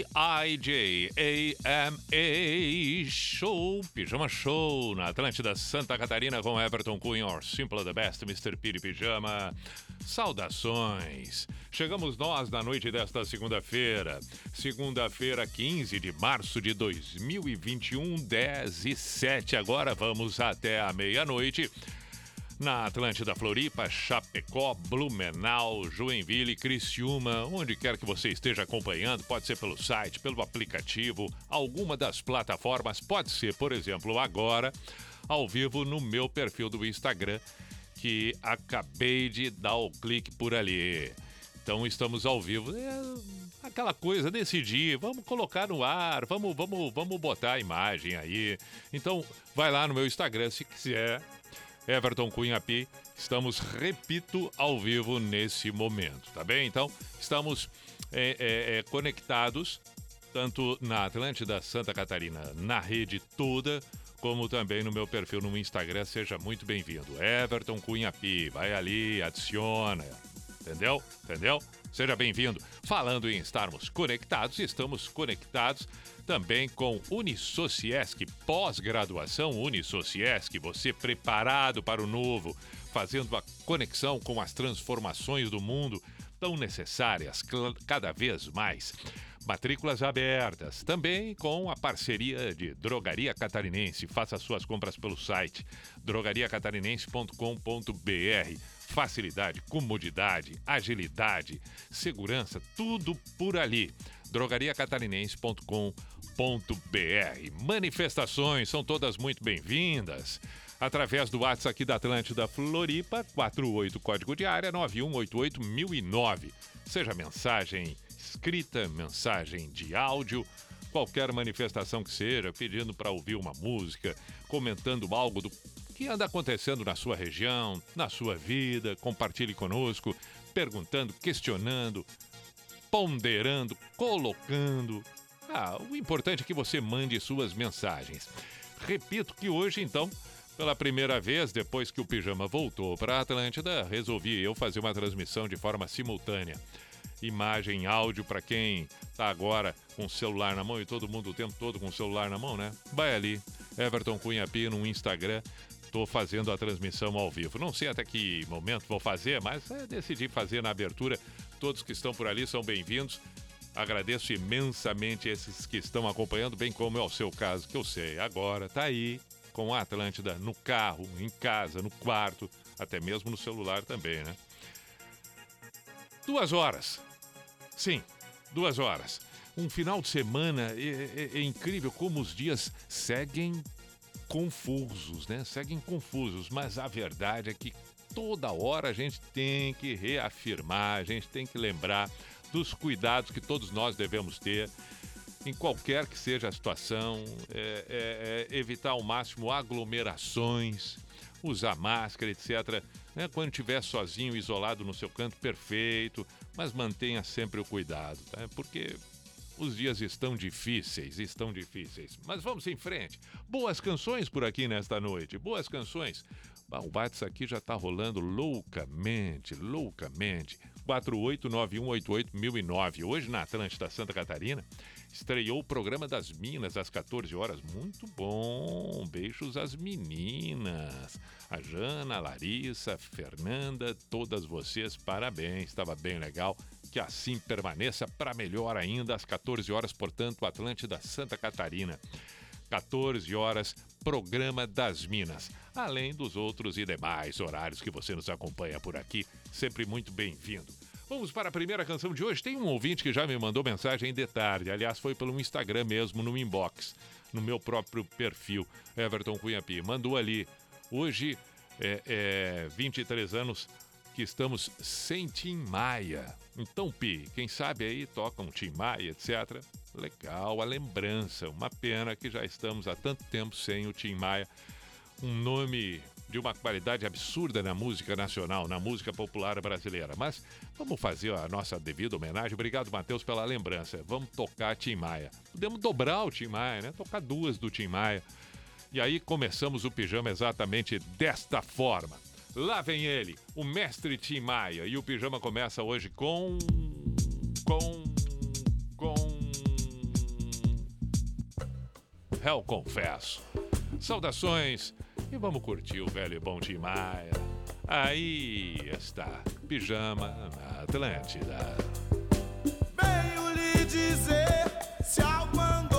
P-I-J-A-M-A Show, Pijama Show, na Atlântida Santa Catarina com Everton Cunha, or Simple the Best, Mr. Piri Pijama. Saudações! Chegamos nós na noite desta segunda-feira, segunda-feira, 15 de março de 2021, 10 e 7. Agora vamos até a meia-noite na Atlântida Floripa, Chapecó, Blumenau, Joinville, Criciúma, onde quer que você esteja acompanhando, pode ser pelo site, pelo aplicativo, alguma das plataformas, pode ser, por exemplo, agora, ao vivo no meu perfil do Instagram, que acabei de dar o clique por ali. Então estamos ao vivo. É aquela coisa, decidir, vamos colocar no ar, vamos, vamos, vamos botar a imagem aí. Então, vai lá no meu Instagram se quiser Everton Cunha Pi. Estamos, repito, ao vivo nesse momento, tá bem? Então, estamos é, é, é, conectados tanto na Atlântida Santa Catarina, na rede toda, como também no meu perfil no Instagram. Seja muito bem-vindo. Everton Cunha Pi. Vai ali, adiciona. Entendeu? Entendeu? Seja bem-vindo. Falando em estarmos conectados, estamos conectados também com Unisociesc, pós-graduação Unisociesc, você preparado para o novo, fazendo a conexão com as transformações do mundo tão necessárias cada vez mais. Matrículas abertas, também com a parceria de Drogaria Catarinense. Faça suas compras pelo site drogariacatarinense.com.br. Facilidade, comodidade, agilidade, segurança, tudo por ali drogariacatarinense.com.br. Manifestações são todas muito bem-vindas. Através do WhatsApp aqui da Atlântida Floripa, 48 código de área 9188009. Seja mensagem escrita, mensagem de áudio, qualquer manifestação que seja, pedindo para ouvir uma música, comentando algo do que anda acontecendo na sua região, na sua vida, compartilhe conosco, perguntando, questionando, ponderando, colocando. Ah, o importante é que você mande suas mensagens. Repito que hoje, então, pela primeira vez, depois que o pijama voltou para a Atlântida, resolvi eu fazer uma transmissão de forma simultânea. Imagem, áudio para quem está agora com o celular na mão e todo mundo o tempo todo com o celular na mão, né? Vai ali, Everton Cunha P no Instagram. Estou fazendo a transmissão ao vivo. Não sei até que momento vou fazer, mas é, decidi fazer na abertura Todos que estão por ali são bem-vindos. Agradeço imensamente esses que estão acompanhando, bem como é o seu caso, que eu sei. Agora tá aí com a Atlântida no carro, em casa, no quarto, até mesmo no celular também, né? Duas horas. Sim, duas horas. Um final de semana é, é, é incrível como os dias seguem confusos, né? Seguem confusos, mas a verdade é que toda hora a gente tem que reafirmar, a gente tem que lembrar dos cuidados que todos nós devemos ter em qualquer que seja a situação, é, é, é evitar ao máximo aglomerações, usar máscara, etc. Né? Quando estiver sozinho, isolado no seu canto, perfeito, mas mantenha sempre o cuidado, tá? porque os dias estão difíceis, estão difíceis. Mas vamos em frente. Boas canções por aqui nesta noite, boas canções. O WhatsApp aqui já está rolando loucamente, loucamente. 489188009. Hoje na Atlântida Santa Catarina estreou o programa das Minas às 14 horas. Muito bom. Beijos às meninas. A Jana, a Larissa, a Fernanda, todas vocês, parabéns. Estava bem legal. Que assim permaneça para melhor ainda às 14 horas, portanto, Atlântida Santa Catarina. 14 horas, programa das Minas. Além dos outros e demais horários que você nos acompanha por aqui, sempre muito bem-vindo. Vamos para a primeira canção de hoje. Tem um ouvinte que já me mandou mensagem de tarde. Aliás, foi pelo Instagram mesmo, no inbox, no meu próprio perfil, Everton Cunha Pi. Mandou ali Hoje, é, é 23 anos que estamos sem Tim Maia. Então, Pi, quem sabe aí toca um Tim Maia, etc. Legal, a lembrança. Uma pena que já estamos há tanto tempo sem o Tim Maia. Um nome de uma qualidade absurda na música nacional, na música popular brasileira. Mas vamos fazer a nossa devida homenagem. Obrigado, Matheus, pela lembrança. Vamos tocar Tim Maia. Podemos dobrar o Tim Maia, né? Tocar duas do Tim Maia. E aí começamos o pijama exatamente desta forma. Lá vem ele, o mestre Tim Maia. E o pijama começa hoje com. com. com. Réu Confesso. Saudações e vamos curtir o velho e bom Tim Maia. Aí está, pijama na Atlântida. Lhe dizer se algo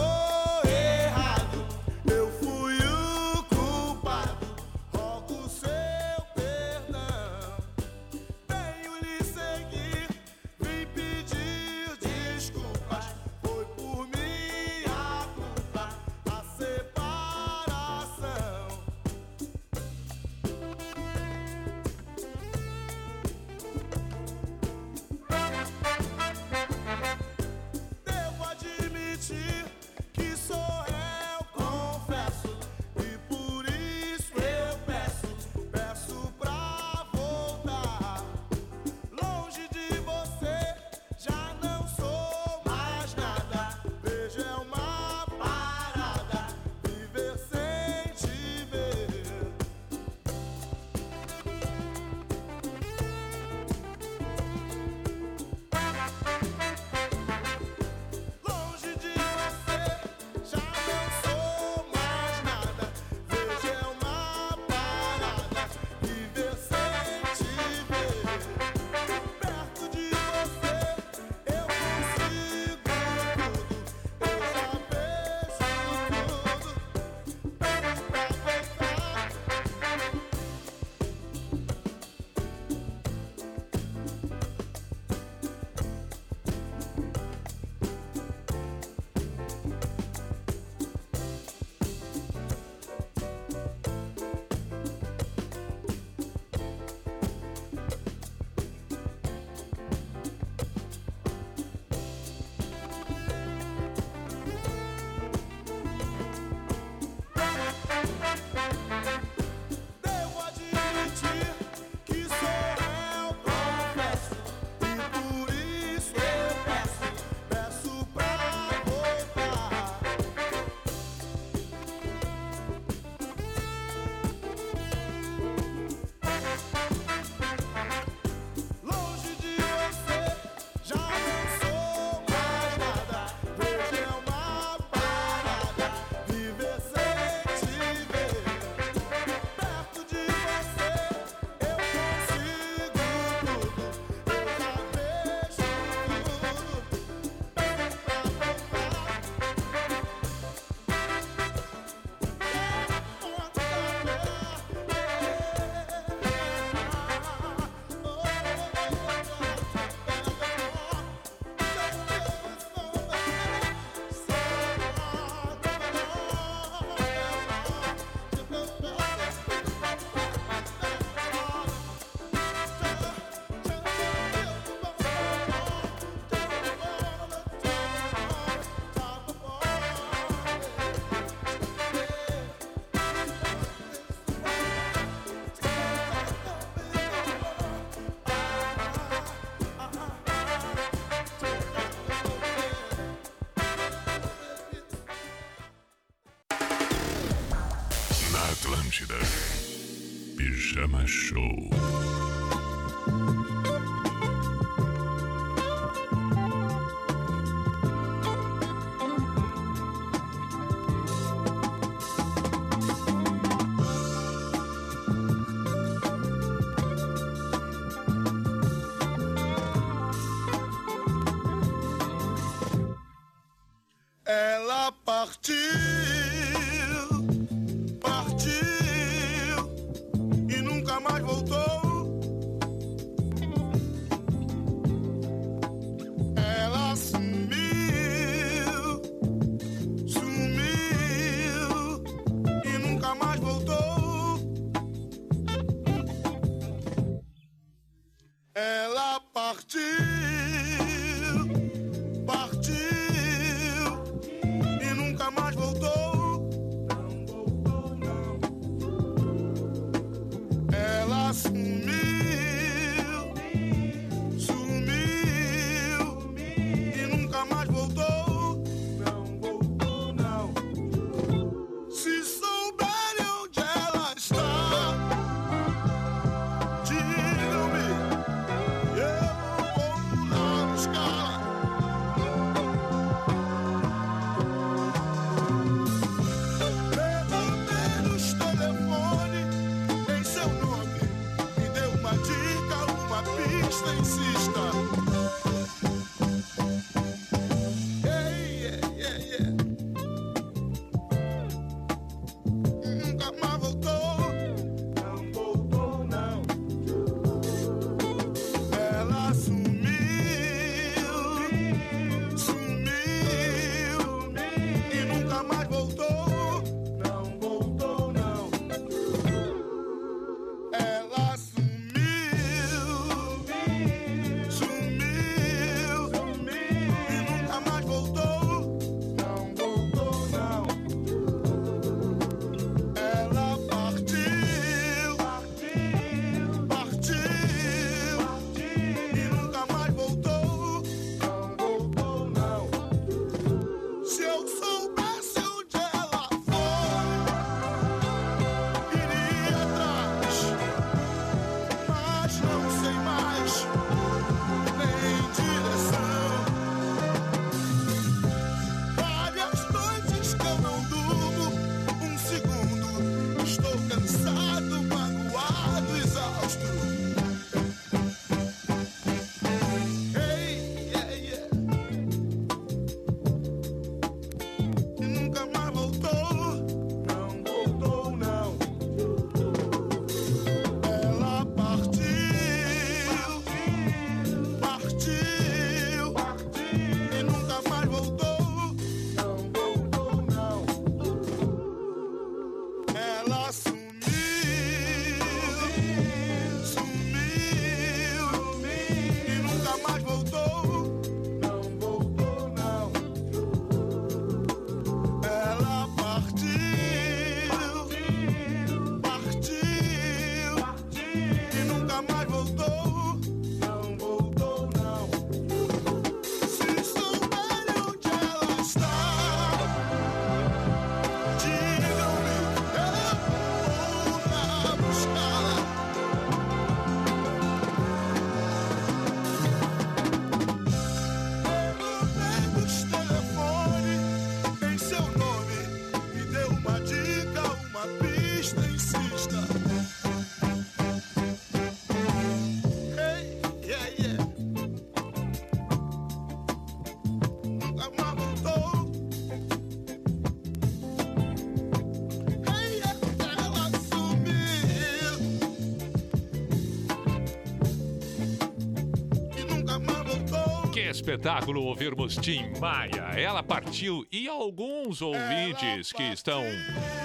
espetáculo ouvirmos Tim Maia. Ela partiu e alguns ouvintes que estão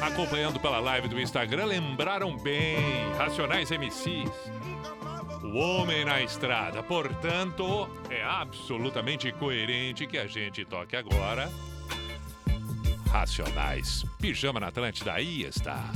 acompanhando pela live do Instagram lembraram bem. Racionais MCs. O Homem na Estrada. Portanto, é absolutamente coerente que a gente toque agora. Racionais. Pijama na Atlântida, aí está.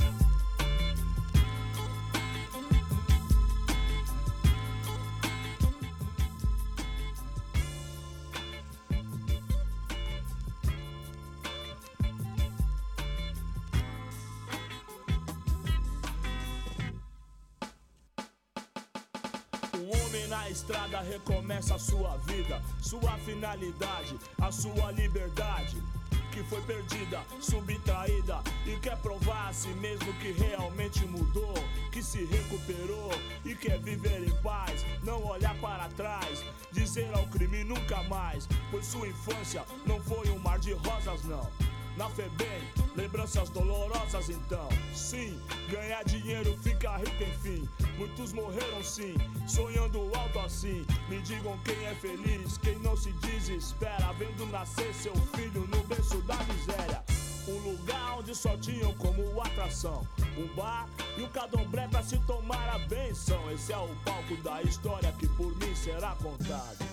Paz, não olhar para trás, dizer ao crime nunca mais, pois sua infância não foi um mar de rosas, não. Na FEBEM, lembranças dolorosas então. Sim, ganhar dinheiro fica rico enfim. Muitos morreram sim, sonhando alto assim. Me digam quem é feliz, quem não se desespera, vendo nascer seu filho no berço da miséria. Um lugar onde só tinham como atração um bar e um cadombré pra se tomar a benção. Esse é o palco da história que por mim será contado.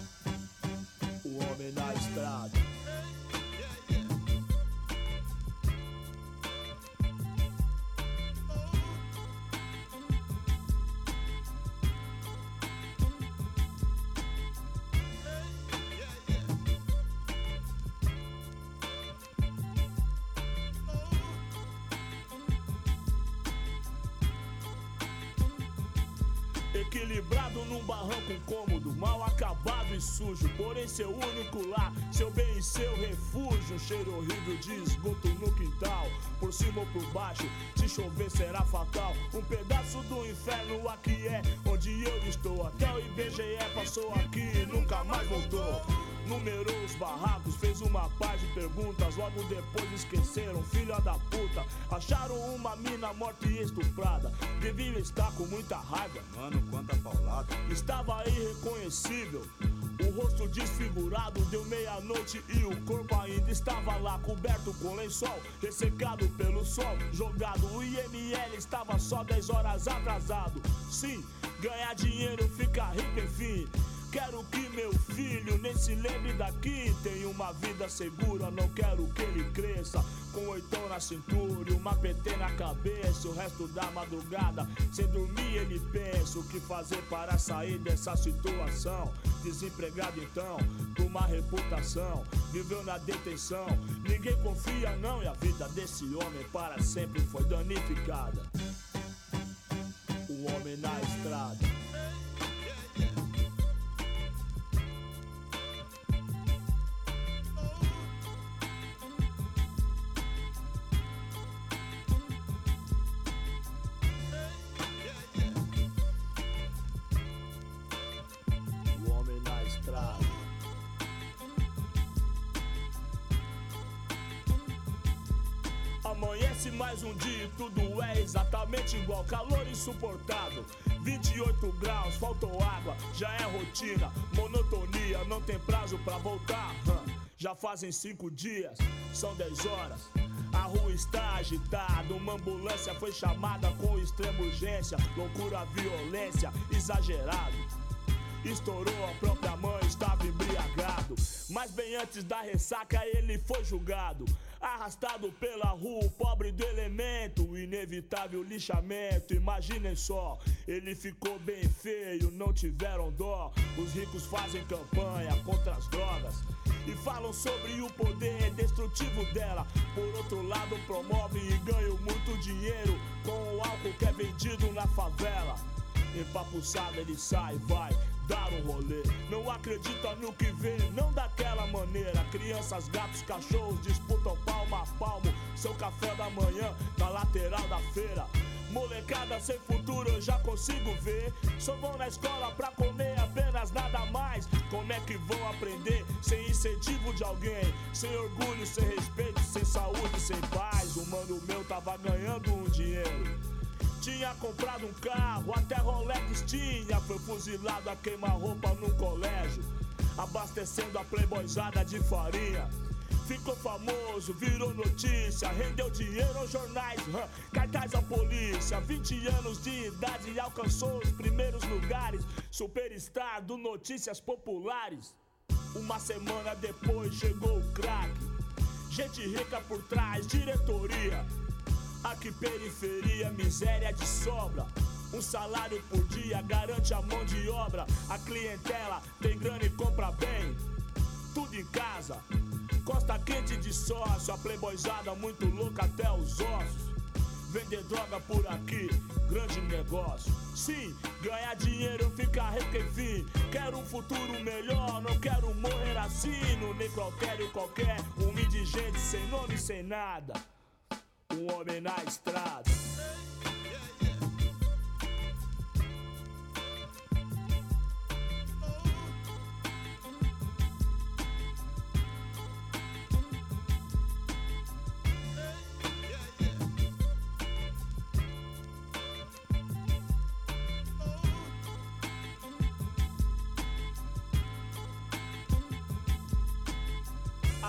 O homem na estrada. Seu único lar, seu bem e seu refúgio. Um cheiro horrível de esgoto no quintal. Por cima ou por baixo, se chover será fatal. Um pedaço do inferno aqui é onde eu estou. Até o IBGE passou aqui e nunca mais voltou. Numerou os barracos, fez uma paz de perguntas. Logo depois esqueceram, filha da puta. Acharam uma mina morta e estuprada. Devia estar com muita raiva. Mano, quanta paulada. Estava irreconhecível. O rosto desfigurado deu meia-noite e o corpo ainda estava lá coberto com lençol, ressecado pelo sol, jogado. O IML estava só 10 horas atrasado. Sim, ganhar dinheiro fica rico, enfim. Quero que meu filho nem se lembre daqui. Tem uma vida segura, não quero que ele cresça. Com oitão na cintura e uma PT na cabeça. O resto da madrugada, sem dormir, ele pensa o que fazer para sair dessa situação. Desempregado então, com uma reputação. Viveu na detenção, ninguém confia não. E a vida desse homem para sempre foi danificada. O homem na estrada. Mais um dia e tudo é exatamente igual. Calor insuportável, 28 graus, faltou água, já é rotina. Monotonia, não tem prazo pra voltar. Já fazem cinco dias, são 10 horas. A rua está agitada, uma ambulância foi chamada com extrema urgência. Loucura, violência, exagerado. Estourou a própria mãe, estava embriagado. Mas bem antes da ressaca ele foi julgado. Arrastado pela rua, o pobre do elemento, o inevitável lixamento. Imaginem só, ele ficou bem feio, não tiveram dó. Os ricos fazem campanha contra as drogas e falam sobre o poder destrutivo dela. Por outro lado, promovem e ganham muito dinheiro com o álcool que é vendido na favela. Empapuçado ele sai, vai dar um rolê. Não acredita no que vê, não daquela maneira. Crianças, gatos, cachorros disputam palmo a palmo. Seu café da manhã na lateral da feira. Molecada sem futuro eu já consigo ver. Só vão na escola pra comer apenas nada mais. Como é que vão aprender sem incentivo de alguém? Sem orgulho, sem respeito, sem saúde, sem paz. O mano meu tava ganhando um dinheiro. Tinha comprado um carro, até Rolex tinha. Foi fuzilado a queima-roupa num colégio. abastecendo a playboyzada de farinha. Ficou famoso, virou notícia, rendeu dinheiro aos jornais, hum, cartaz à polícia. 20 anos de idade e alcançou os primeiros lugares. Superstar do Notícias Populares. Uma semana depois chegou o craque. Gente rica por trás, diretoria. Aqui periferia, miséria de sobra. Um salário por dia garante a mão de obra. A clientela tem grana e compra bem. Tudo em casa. Costa quente de sócio, a playboyzada muito louca até os ossos. Vender droga por aqui, grande negócio. Sim, ganhar dinheiro, ficar rico enfim. Quero um futuro melhor, não quero morrer assim. No necrotério qualquer, um indigente sem nome, sem nada. Homem na estrada.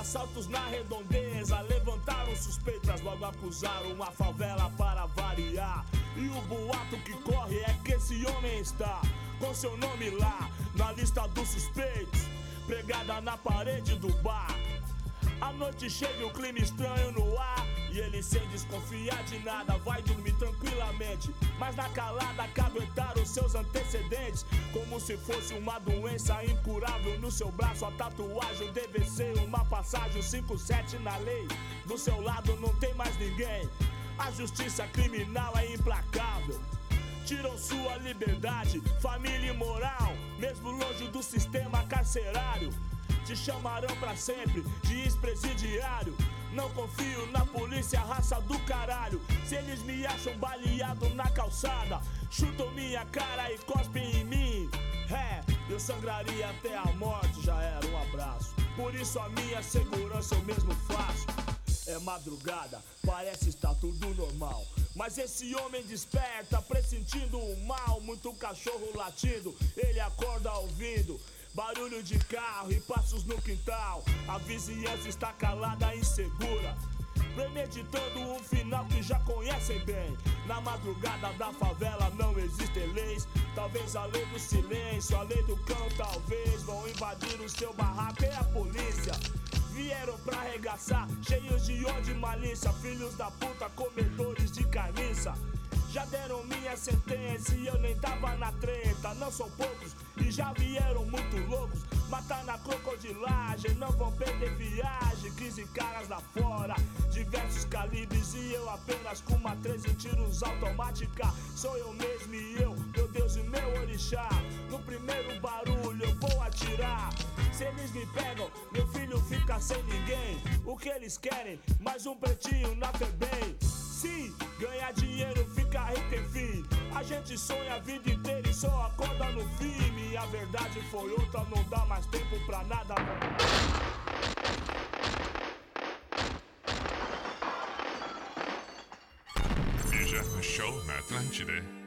Assaltos na redondeza levantaram suspeitas, logo acusaram a favela para variar. E o boato que corre é que esse homem está com seu nome lá na lista dos suspeitos, pregada na parede do bar. A noite chega e o clima estranho no ar. E ele sem desconfiar de nada vai dormir tranquilamente. Mas na calada caguetaram seus antecedentes. Como se fosse uma doença incurável no seu braço. A tatuagem deve ser uma passagem 57 na lei. Do seu lado não tem mais ninguém. A justiça criminal é implacável. Tiram sua liberdade, família e moral, mesmo longe do sistema carcerário. Te chamarão pra sempre de ex-presidiário. Não confio na polícia, raça do caralho. Se eles me acham baleado na calçada, chutam minha cara e cospem em mim. É, eu sangraria até a morte, já era um abraço. Por isso a minha segurança eu mesmo faço. É madrugada, parece estar tudo normal. Mas esse homem desperta, pressentindo o mal. Muito cachorro latindo, ele acorda ouvindo. Barulho de carro e passos no quintal. A vizinhança está calada e insegura. Premeditando um final que já conhecem bem. Na madrugada da favela não existem leis. Talvez a lei do silêncio, a lei do cão, talvez vão invadir o seu barraco e a polícia. Vieram pra arregaçar, cheios de ódio e malícia. Filhos da puta, comedores de carniça. Já deram minha sentença e eu nem tava na treta. Não são poucos e já vieram muito loucos. Matar na crocodilagem, não vão perder viagem. 15 caras lá fora, diversos calibres e eu apenas com uma 13 tiros automática. Sou eu mesmo e eu, meu Deus e meu orixá. No primeiro barulho eu vou atirar. Se eles me pegam, meu filho fica sem ninguém. O que eles querem? Mais um pretinho na FEBEM. Sim, ganhar dinheiro, ficar rico, enfim. A gente sonha a vida inteira e só acorda no fim. E a verdade foi outra, não dá mais tempo pra nada. Pijama Show na Atlântida.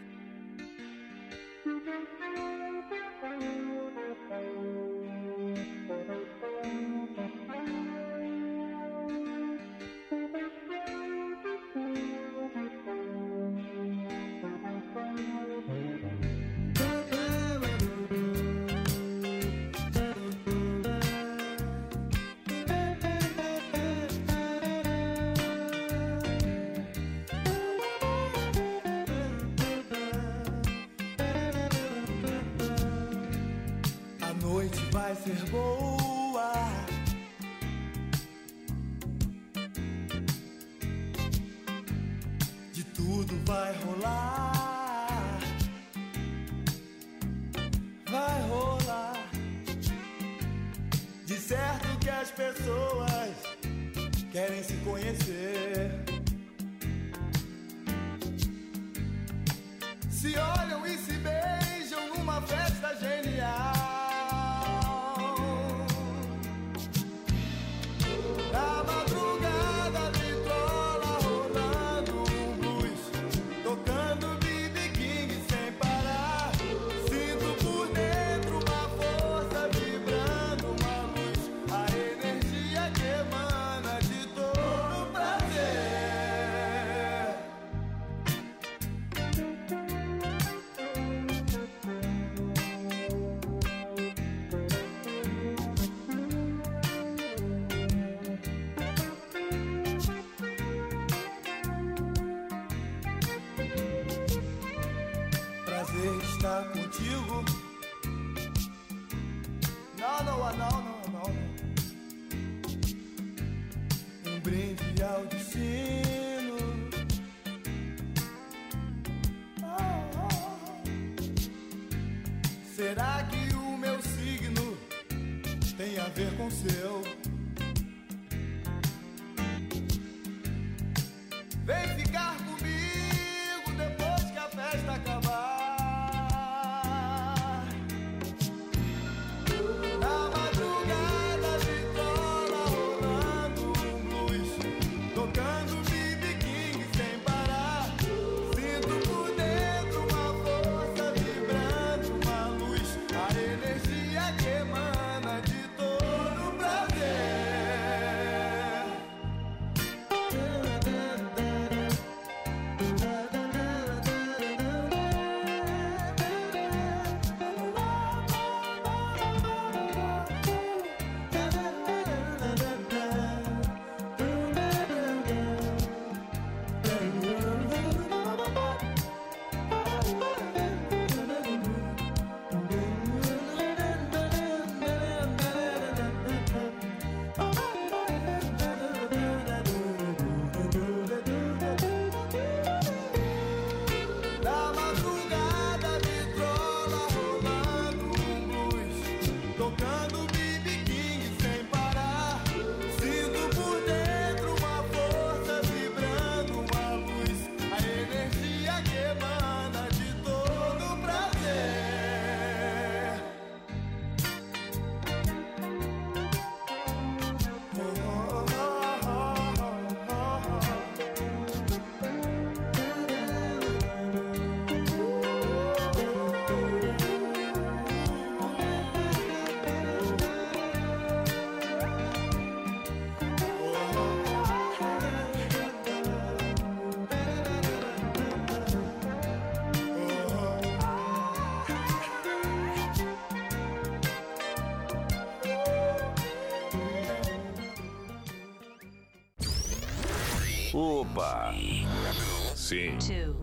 Sim, two,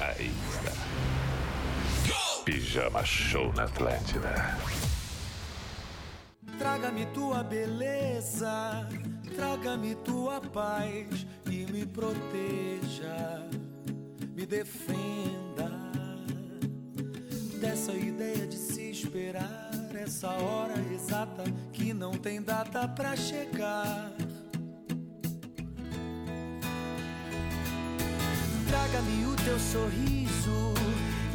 aí está. Pijama Show na Atlântida. Traga-me tua beleza, traga-me tua paz e me proteja, me defenda dessa ideia de se esperar essa hora exata que não tem data pra chegar. Teu sorriso,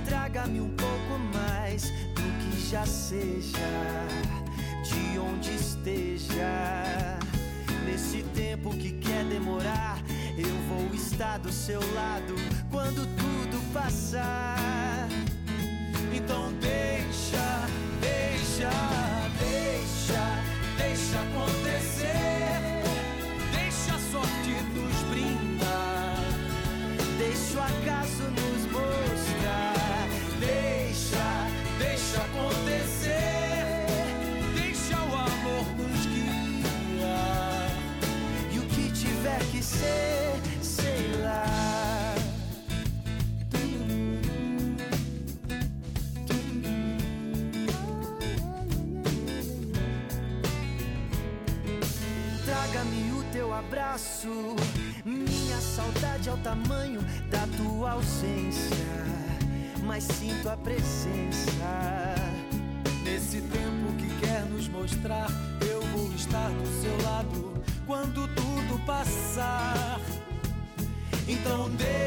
traga-me um pouco mais do que já seja, de onde esteja. Nesse tempo que quer demorar, eu vou estar do seu lado quando tudo passar. Saudade é o tamanho da tua ausência. Mas sinto a presença. Nesse tempo que quer nos mostrar, eu vou estar do seu lado quando tudo passar. Então deixa,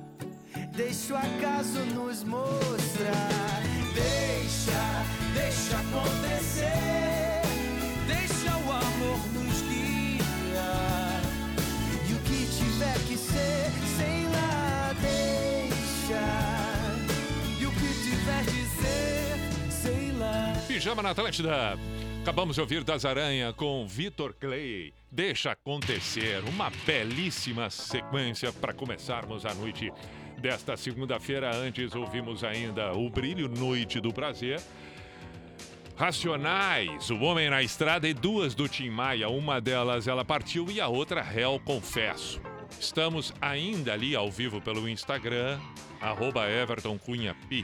Deixa o acaso nos mostrar. Deixa, deixa acontecer. Deixa o amor nos guiar. E o que tiver que ser, sei lá, deixa. E o que tiver de ser, sei lá. Pijama na Atlântida. Acabamos de ouvir Das Aranha com Vitor Clay. Deixa acontecer. Uma belíssima sequência para começarmos a noite desta segunda-feira. Antes ouvimos ainda O Brilho Noite do Prazer. Racionais, O Homem na Estrada e duas do Tim Maia. Uma delas ela partiu e a outra Réu Confesso. Estamos ainda ali ao vivo pelo Instagram, arroba Everton Cunha Pi.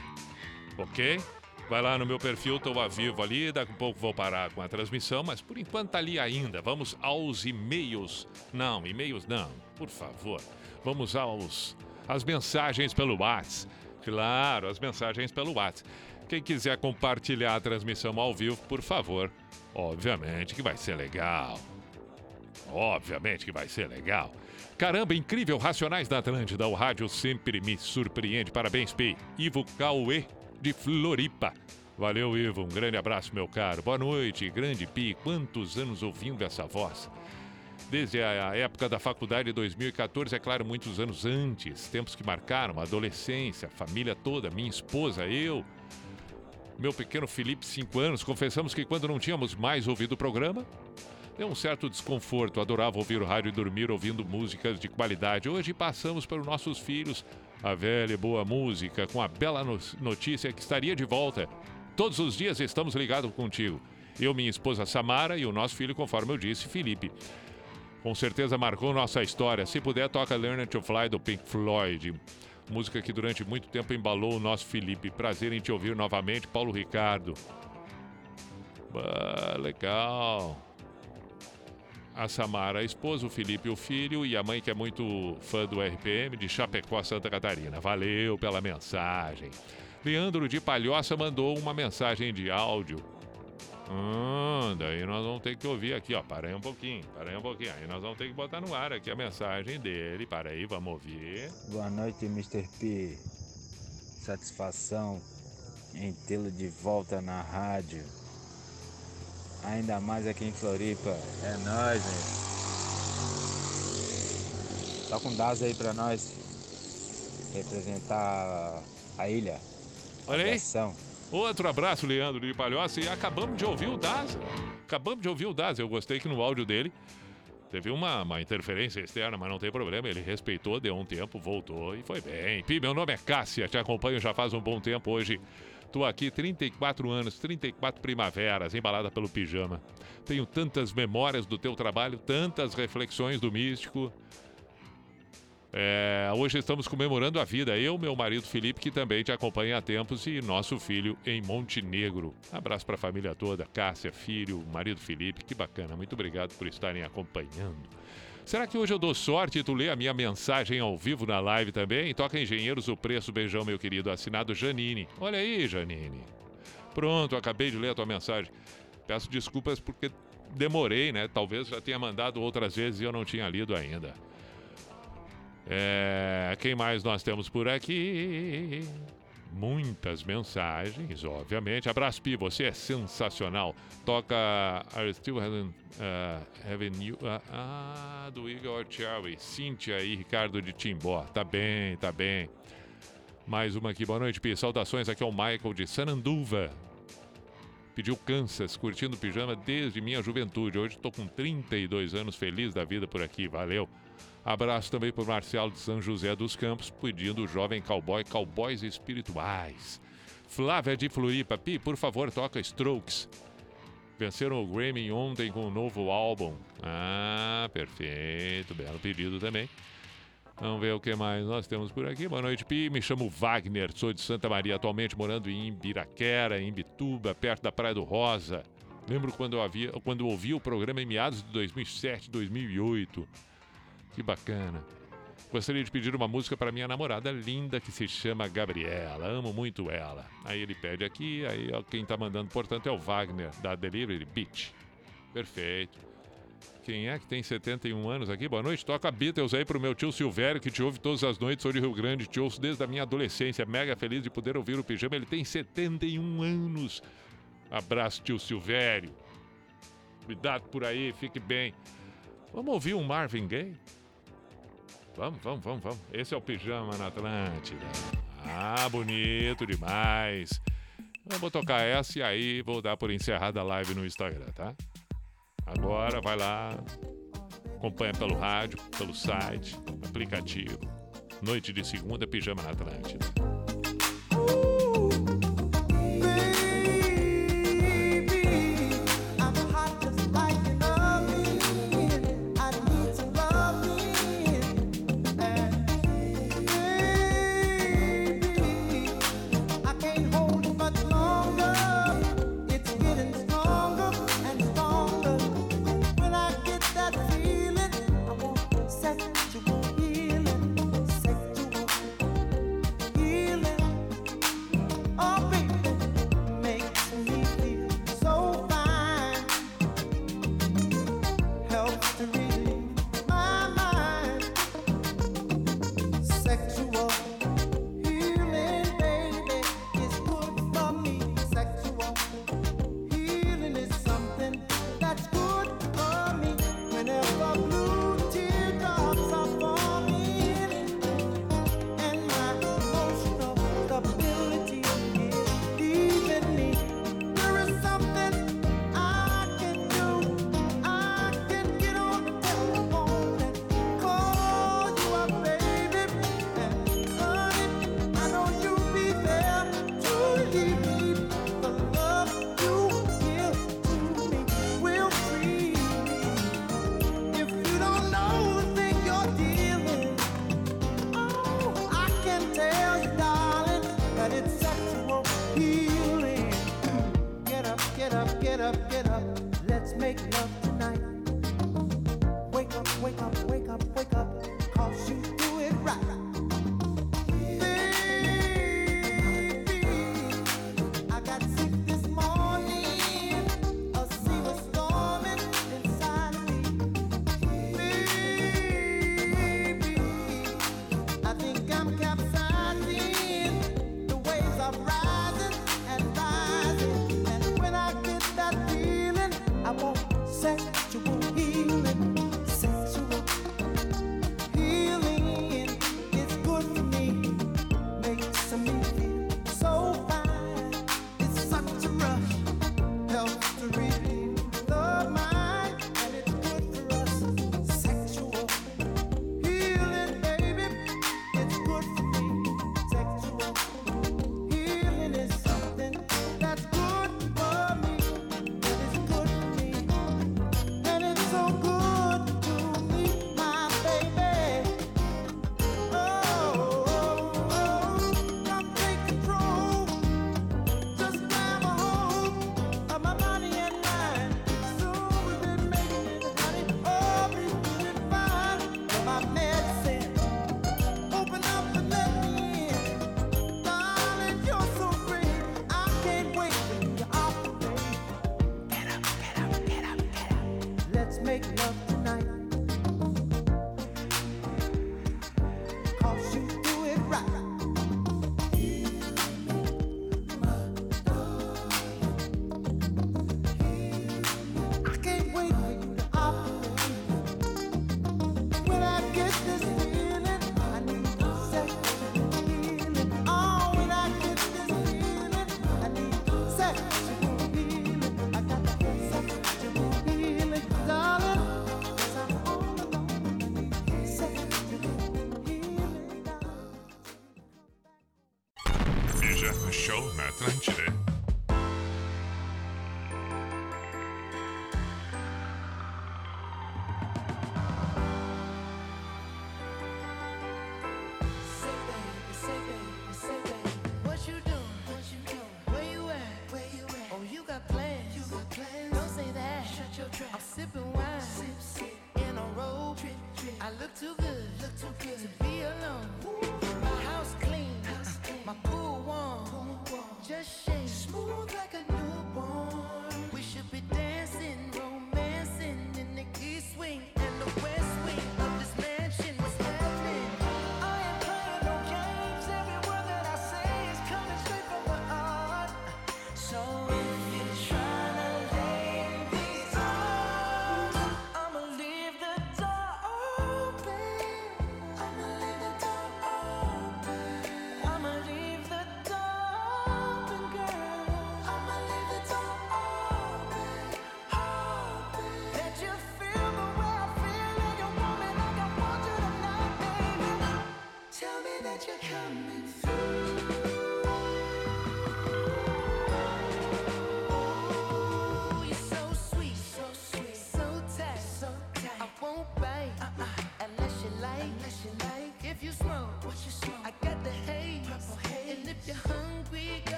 Ok? Vai lá no meu perfil, estou ao vivo ali, daqui a pouco vou parar com a transmissão, mas por enquanto tá ali ainda. Vamos aos e-mails. Não, e-mails não, por favor. Vamos aos as mensagens pelo WhatsApp. Claro, as mensagens pelo WhatsApp. Quem quiser compartilhar a transmissão ao vivo, por favor. Obviamente que vai ser legal. Obviamente que vai ser legal. Caramba, incrível, Racionais da Atlântida. O rádio sempre me surpreende. Parabéns, Pi. Ivo Cauê de Floripa. Valeu, Ivo. Um grande abraço, meu caro. Boa noite, grande Pi. Quantos anos ouvindo essa voz? Desde a época da faculdade de 2014, é claro, muitos anos antes, tempos que marcaram a adolescência, a família toda, minha esposa, eu, meu pequeno Felipe, 5 anos, confessamos que quando não tínhamos mais ouvido o programa, deu um certo desconforto. Adorava ouvir o rádio e dormir ouvindo músicas de qualidade. Hoje passamos pelos nossos filhos a velha e boa música com a bela notícia que estaria de volta. Todos os dias estamos ligados contigo. Eu, minha esposa Samara e o nosso filho, conforme eu disse, Felipe. Com certeza marcou nossa história. Se puder, toca Learn to Fly do Pink Floyd. Música que durante muito tempo embalou o nosso Felipe. Prazer em te ouvir novamente, Paulo Ricardo. Bah, legal a Samara, a esposa, o Felipe, o filho e a mãe que é muito fã do RPM de Chapecó, Santa Catarina. Valeu pela mensagem. Leandro de Palhoça mandou uma mensagem de áudio. Hum, daí nós vamos ter que ouvir aqui, ó. Para aí um pouquinho, para aí um pouquinho. Aí nós vamos ter que botar no ar aqui a mensagem dele. Para aí, vamos ouvir. Boa noite, Mr. P. Satisfação em tê-lo de volta na rádio. Ainda mais aqui em Floripa. É nóis, né? Toca um Daza aí pra nós. Representar a ilha. Olha aí. Outro abraço, Leandro de Palhoça. E acabamos de ouvir o Daza. Acabamos de ouvir o Daza. Eu gostei que no áudio dele teve uma, uma interferência externa, mas não tem problema. Ele respeitou, deu um tempo, voltou e foi bem. Pi, meu nome é Cássia, te acompanho já faz um bom tempo hoje. Tô aqui 34 anos, 34 primaveras, embalada pelo pijama. Tenho tantas memórias do teu trabalho, tantas reflexões do místico. É, hoje estamos comemorando a vida. Eu, meu marido Felipe, que também te acompanha há tempos, e nosso filho em Montenegro. Abraço para a família toda, Cássia, filho, marido Felipe. Que bacana. Muito obrigado por estarem acompanhando. Será que hoje eu dou sorte e tu lê a minha mensagem ao vivo na live também? Toca Engenheiros o Preço, beijão, meu querido. Assinado Janine. Olha aí, Janine. Pronto, acabei de ler a tua mensagem. Peço desculpas porque demorei, né? Talvez já tenha mandado outras vezes e eu não tinha lido ainda. É, quem mais nós temos por aqui? muitas mensagens, obviamente. Abraço, Pi, você é sensacional. Toca I Still Haven't, uh, having you, uh, ah, do Igor Cherry, Cíntia e Ricardo de Timbó. Tá bem, tá bem. Mais uma aqui, boa noite, Pi. Saudações, aqui é o Michael de Sananduva. Pediu Kansas, curtindo pijama desde minha juventude. Hoje estou com 32 anos, feliz da vida por aqui, valeu. Abraço também para o Marcial de São José dos Campos, pedindo o jovem cowboy, cowboys espirituais. Flávia de Floripa, Pi, por favor, toca Strokes. Venceram o Grammy ontem com um novo álbum. Ah, perfeito, belo pedido também. Vamos ver o que mais nós temos por aqui. Boa noite, Pi. Me chamo Wagner, sou de Santa Maria, atualmente morando em Imbiraquera, em Bituba, perto da Praia do Rosa. Lembro quando eu, havia, quando ouvi o programa em meados de 2007, 2008. Que bacana. Gostaria de pedir uma música para minha namorada linda que se chama Gabriela. Amo muito ela. Aí ele pede aqui, aí quem está mandando, portanto, é o Wagner da Delivery Beach. Perfeito. Quem é que tem 71 anos aqui? Boa noite. Toca Beatles aí pro meu tio Silvério, que te ouve todas as noites, sou de Rio Grande, te ouço desde a minha adolescência. Mega feliz de poder ouvir o pijama. Ele tem 71 anos. Abraço, tio Silvério. Cuidado por aí, fique bem. Vamos ouvir um Marvin Gaye? Vamos, vamos, vamos, vamos. Esse é o Pijama na Atlântida. Ah, bonito demais. Eu vou tocar essa e aí vou dar por encerrada a live no Instagram, tá? Agora vai lá, acompanha pelo rádio, pelo site, aplicativo. Noite de segunda, Pijama na Atlântida.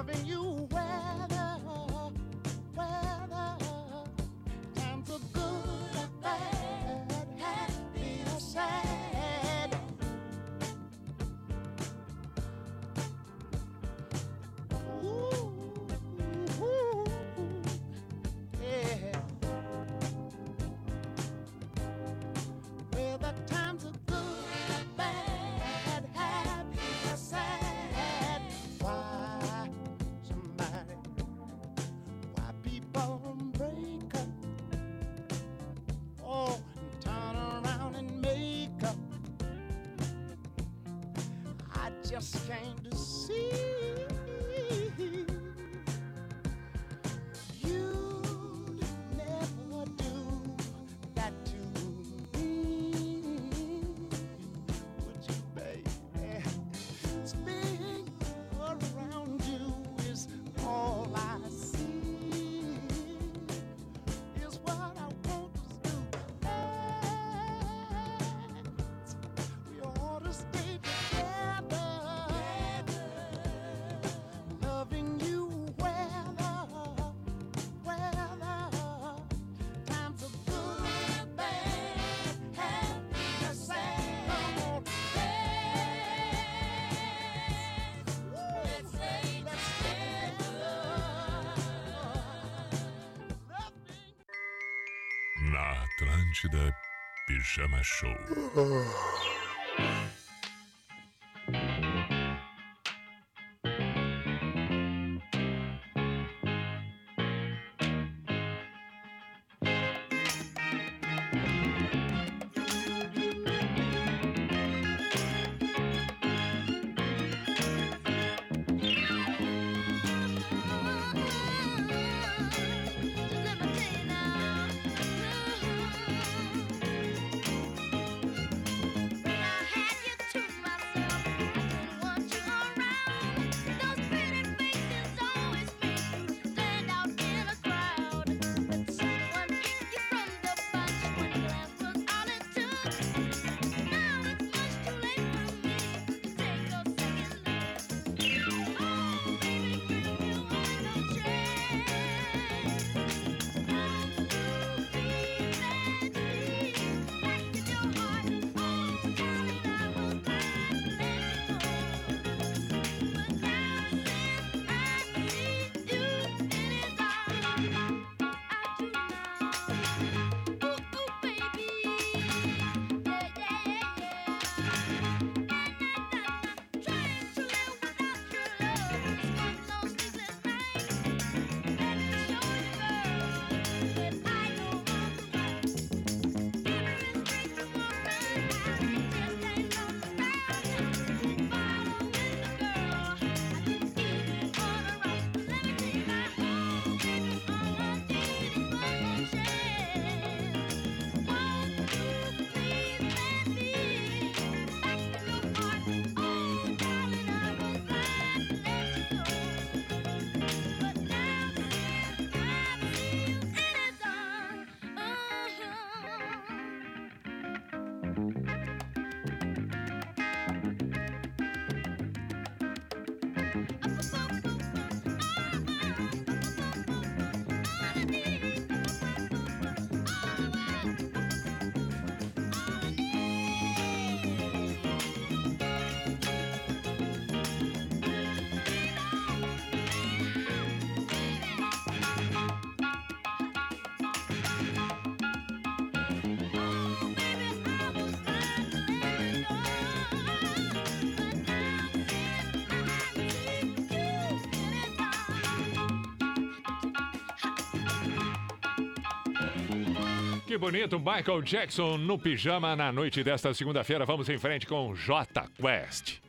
loving you. Just can't Atlântida Pijama Show. bonito, Michael Jackson no pijama na noite desta segunda-feira. Vamos em frente com J Quest.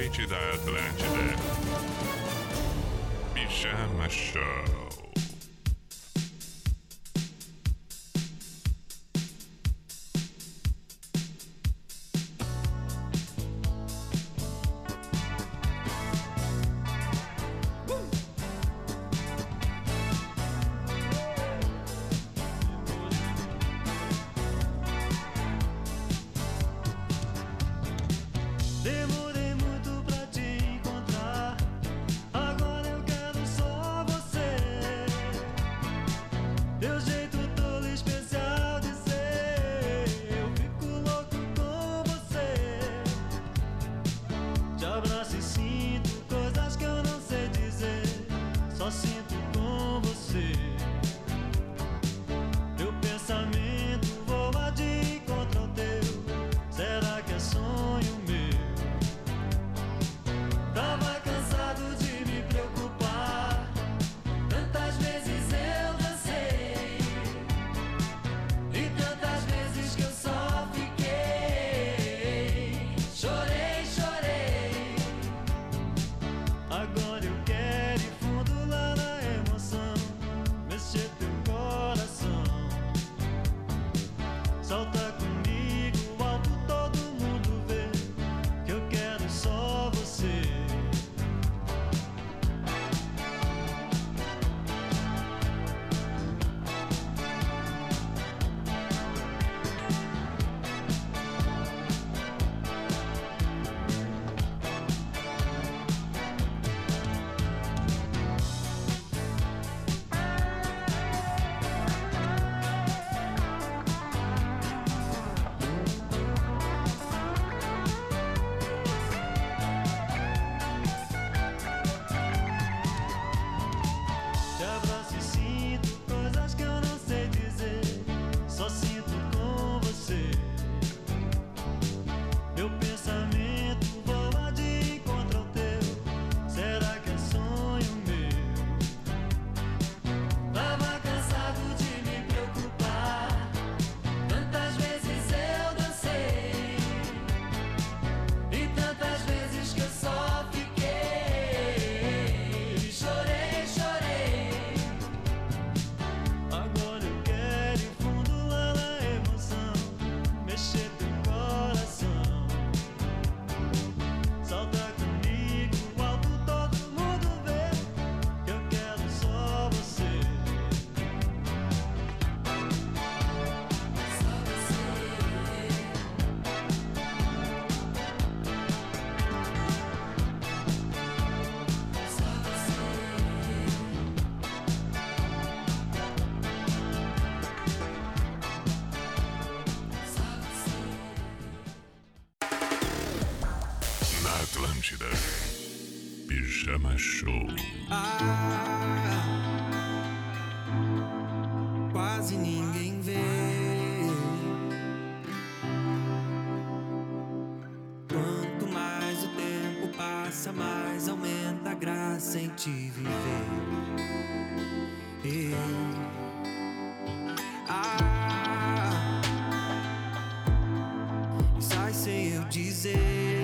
noite da Atlântida. Pijama Show. Dizer.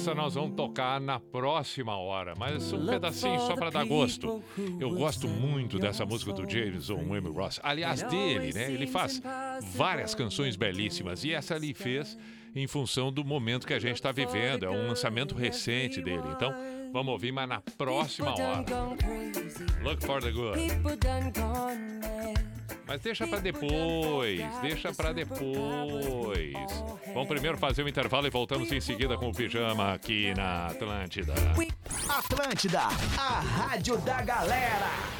Essa nós vamos tocar na próxima hora, mas um pedacinho só para dar gosto. Eu gosto muito dessa música do James ou Amy Ross. Aliás, dele, né? Ele faz várias canções belíssimas e essa ele fez em função do momento que a gente está vivendo. É um lançamento recente dele. Então, vamos ouvir, mas na próxima hora. Look for the good. Mas deixa pra depois, deixa pra depois. Vamos primeiro fazer o intervalo e voltamos em seguida com o pijama aqui na Atlântida. Atlântida, a rádio da galera.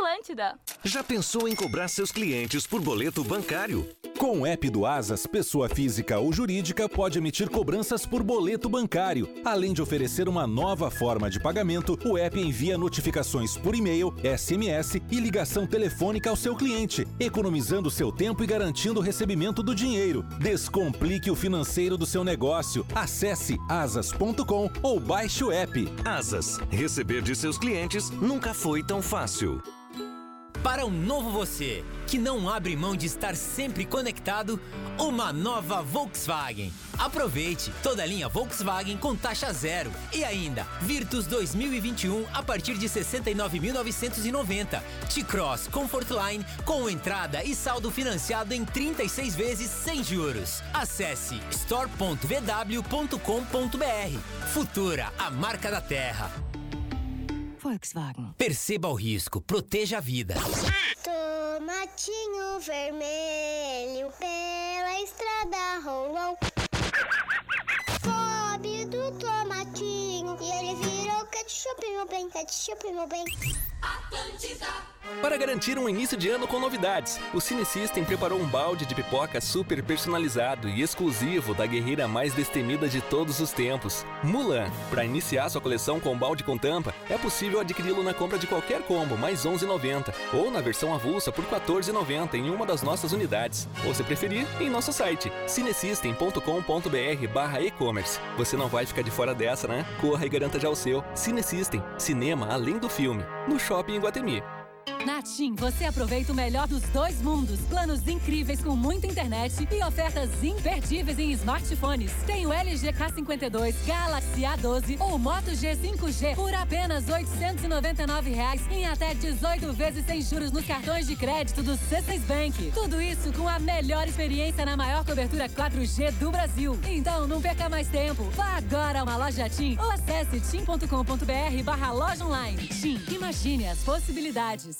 Atlântida. Já pensou em cobrar seus clientes por boleto bancário? Com o app do Asas, pessoa física ou jurídica pode emitir cobranças por boleto bancário. Além de oferecer uma nova forma de pagamento, o app envia notificações por e-mail, SMS e ligação telefônica ao seu cliente, economizando seu tempo e garantindo o recebimento do dinheiro. Descomplique o financeiro do seu negócio. Acesse asas.com ou baixe o app. Asas. Receber de seus clientes nunca foi tão fácil. Para um novo você, que não abre mão de estar sempre conectado, uma nova Volkswagen. Aproveite toda a linha Volkswagen com taxa zero. E ainda, Virtus 2021 a partir de 69.990. T-Cross Comfortline com entrada e saldo financiado em 36 vezes sem juros. Acesse store.vw.com.br. Futura, a marca da terra. Volkswagen. Perceba o risco, proteja a vida. Tomatinho vermelho pela estrada rolou. Pobre do tomatinho e ele virou ketchup, meu bem, ketchup, meu bem. Para garantir um início de ano com novidades, o Cine System preparou um balde de pipoca super personalizado e exclusivo da guerreira mais destemida de todos os tempos, Mulan. Para iniciar sua coleção com balde com tampa, é possível adquiri-lo na compra de qualquer combo, mais 11,90, ou na versão avulsa por 14,90 em uma das nossas unidades, ou se preferir, em nosso site cinesystem.com.br/e-commerce. Você não vai ficar de fora dessa, né? Corra e garanta já o seu. Cine System, cinema além do filme, no Shopping Iguatemi. Na TIM, você aproveita o melhor dos dois mundos. Planos incríveis com muita internet e ofertas imperdíveis em smartphones. Tem o LG K52, Galaxy A12 ou Moto G5G por apenas 899 reais em até 18 vezes sem juros nos cartões de crédito do C6 Bank. Tudo isso com a melhor experiência na maior cobertura 4G do Brasil. Então não perca mais tempo. Vá agora a uma loja TIM ou acesse tim.com.br barra loja online. TIM, imagine as possibilidades.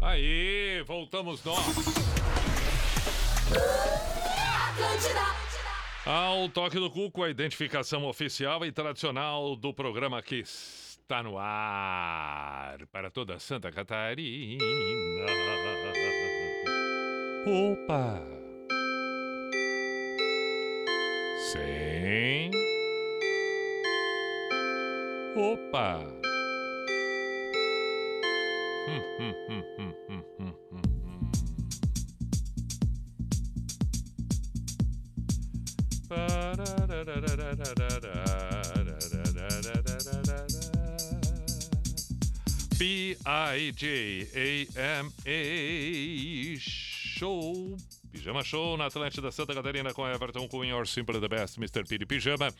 Aí, voltamos nós. Ao toque do cuco, a identificação oficial e tradicional do programa que está no ar para toda Santa Catarina. Opa! Sim. Opa! P-I-J-A-M-A Show Pijama Show na Atlântida Santa Catarina com Everton Cunha, Or Simple the Best, Mr. Piri Pijama.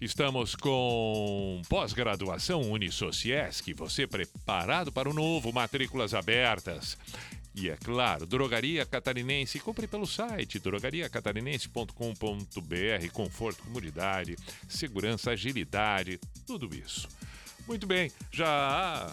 Estamos com pós-graduação Unisociesc. Você preparado para o novo, matrículas abertas. E é claro, Drogaria Catarinense. Compre pelo site drogariacatarinense.com.br. Conforto, comodidade, segurança, agilidade, tudo isso. Muito bem, já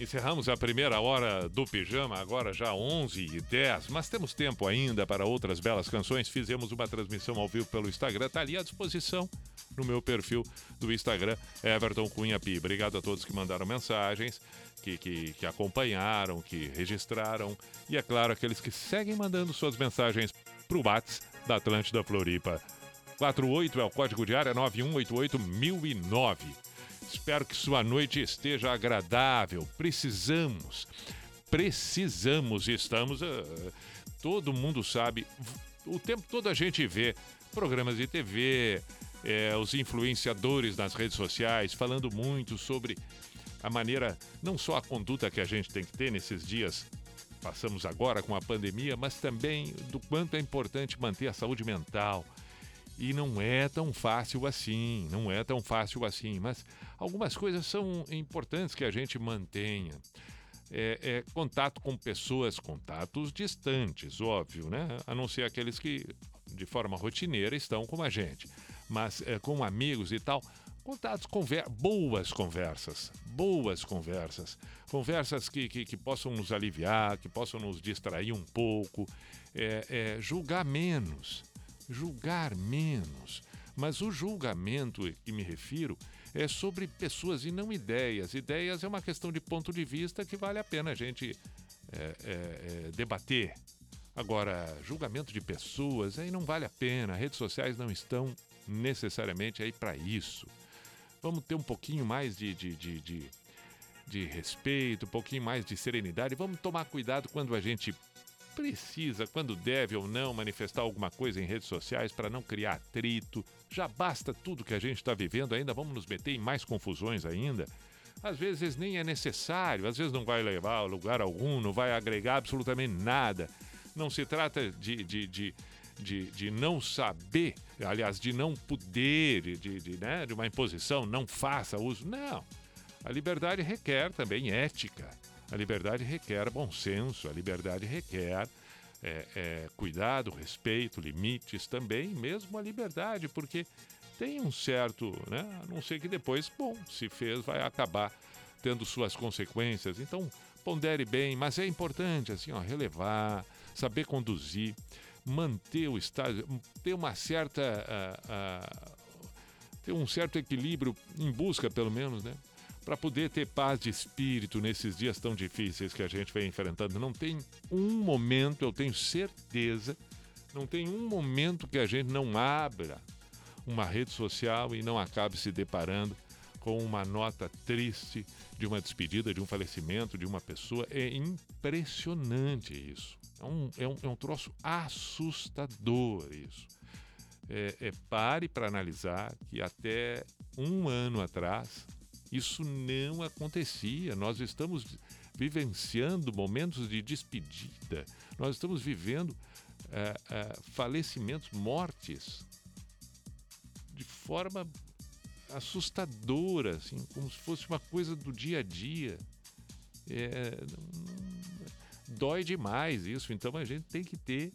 Encerramos a primeira hora do pijama, agora já 11 e 10, mas temos tempo ainda para outras belas canções. Fizemos uma transmissão ao vivo pelo Instagram, está ali à disposição no meu perfil do Instagram, Everton Cunha Pi. Obrigado a todos que mandaram mensagens, que, que, que acompanharam, que registraram e, é claro, aqueles que seguem mandando suas mensagens para o WhatsApp da Atlântida Floripa. 48 é o código de área 9188 1009. Espero que sua noite esteja agradável. Precisamos, precisamos, estamos. Uh, todo mundo sabe, o tempo todo a gente vê programas de TV, é, os influenciadores nas redes sociais falando muito sobre a maneira, não só a conduta que a gente tem que ter nesses dias passamos agora com a pandemia, mas também do quanto é importante manter a saúde mental. E não é tão fácil assim, não é tão fácil assim, mas algumas coisas são importantes que a gente mantenha. É, é, contato com pessoas, contatos distantes, óbvio, né? A não ser aqueles que de forma rotineira estão com a gente, mas é, com amigos e tal, contatos, conver boas conversas, boas conversas, conversas que, que, que, possam nos aliviar, que possam nos distrair um pouco, é, é, julgar menos, julgar menos. Mas o julgamento que me refiro é sobre pessoas e não ideias. Ideias é uma questão de ponto de vista que vale a pena a gente é, é, é debater. Agora, julgamento de pessoas aí não vale a pena. Redes sociais não estão necessariamente aí para isso. Vamos ter um pouquinho mais de, de, de, de, de respeito, um pouquinho mais de serenidade. Vamos tomar cuidado quando a gente precisa, quando deve ou não, manifestar alguma coisa em redes sociais para não criar atrito. Já basta tudo que a gente está vivendo, ainda vamos nos meter em mais confusões ainda. Às vezes nem é necessário, às vezes não vai levar a lugar algum, não vai agregar absolutamente nada. Não se trata de, de, de de, de não saber, aliás, de não poder, de, de, né, de uma imposição, não faça uso. Não. A liberdade requer também ética. A liberdade requer bom senso, a liberdade requer é, é, cuidado, respeito, limites também, mesmo a liberdade, porque tem um certo, né? A não ser que depois, bom, se fez, vai acabar tendo suas consequências. Então, pondere bem, mas é importante, assim, ó, relevar, saber conduzir manter o estádio, ter uma certa. Uh, uh, ter um certo equilíbrio em busca, pelo menos, né? Para poder ter paz de espírito nesses dias tão difíceis que a gente vem enfrentando. Não tem um momento, eu tenho certeza, não tem um momento que a gente não abra uma rede social e não acabe se deparando com uma nota triste de uma despedida, de um falecimento de uma pessoa. É impressionante isso. É um, é um, é um troço assustador isso. É, é pare para analisar que até um ano atrás isso não acontecia. Nós estamos vivenciando momentos de despedida, nós estamos vivendo é, é, falecimentos, mortes de forma assustadora, assim, como se fosse uma coisa do dia a dia. É, dói demais isso. Então a gente tem que ter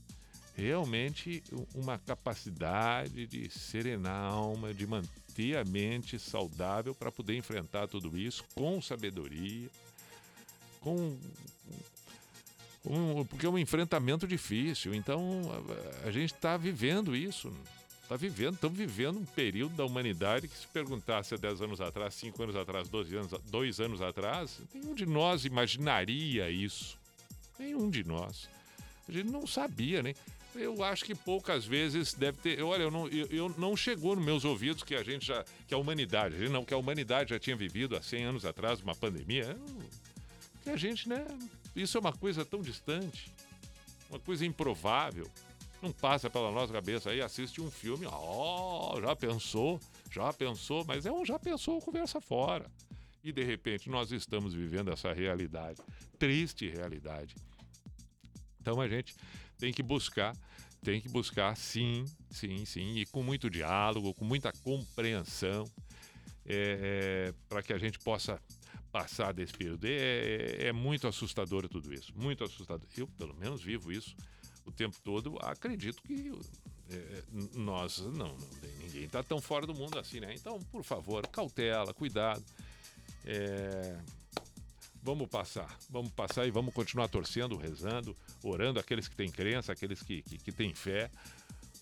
realmente uma capacidade de serenar a alma, de manter a mente saudável para poder enfrentar tudo isso com sabedoria, com, com porque é um enfrentamento difícil. Então a, a gente está vivendo isso. Está vivendo, estamos vivendo um período da humanidade que se perguntasse há 10 anos atrás, 5 anos atrás, 12 anos, 2 anos atrás, nenhum de nós imaginaria isso. Nenhum de nós. A gente não sabia, né? Eu acho que poucas vezes deve ter. Olha, eu não, eu, eu não chegou nos meus ouvidos que a gente já. que a humanidade, a não, que a humanidade já tinha vivido há 100 anos atrás uma pandemia. Que a gente, né? Isso é uma coisa tão distante, uma coisa improvável. Não passa pela nossa cabeça aí, assiste um filme, ó, já pensou, já pensou, mas é um já pensou, conversa fora. E de repente nós estamos vivendo essa realidade, triste realidade. Então a gente tem que buscar, tem que buscar sim, sim, sim, e com muito diálogo, com muita compreensão, é, é, para que a gente possa passar desse período. É, é, muito assustador tudo isso, muito assustador. Eu, pelo menos, vivo isso o tempo todo. Acredito que é, nós, não, não ninguém está tão fora do mundo assim, né? Então, por favor, cautela, cuidado. É, vamos passar, vamos passar e vamos continuar torcendo, rezando, orando aqueles que têm crença, aqueles que, que, que têm fé,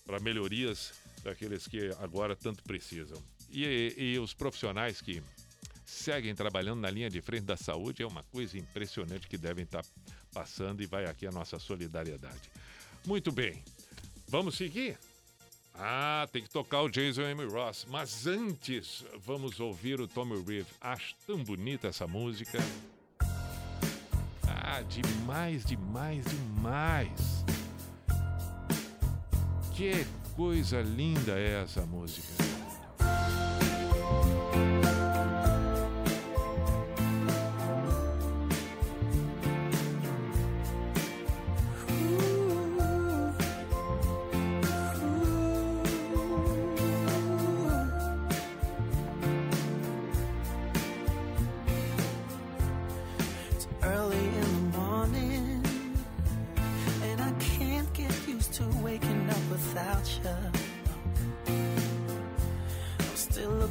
para melhorias daqueles que agora tanto precisam. E, e, e os profissionais que seguem trabalhando na linha de frente da saúde é uma coisa impressionante que devem estar passando e vai aqui a nossa solidariedade. Muito bem, vamos seguir? Ah, tem que tocar o Jason M. Ross. Mas antes, vamos ouvir o Tommy Reeve. Acho tão bonita essa música. Ah, demais, demais, demais. Que coisa linda é essa música.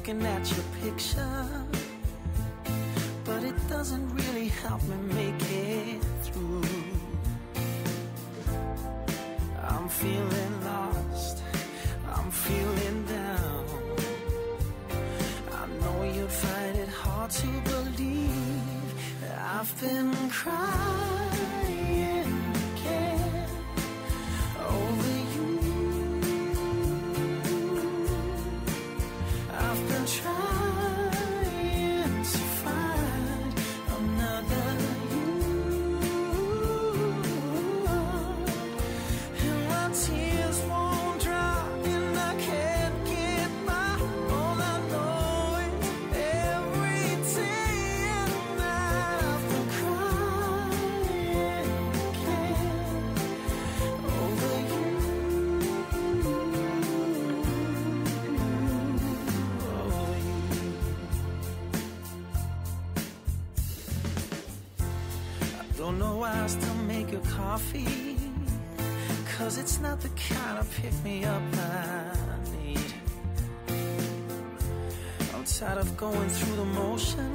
looking at your picture, but it doesn't really help me. hours to make your coffee. Cause it's not the kind of pick me up I need. I'm tired of going through the motions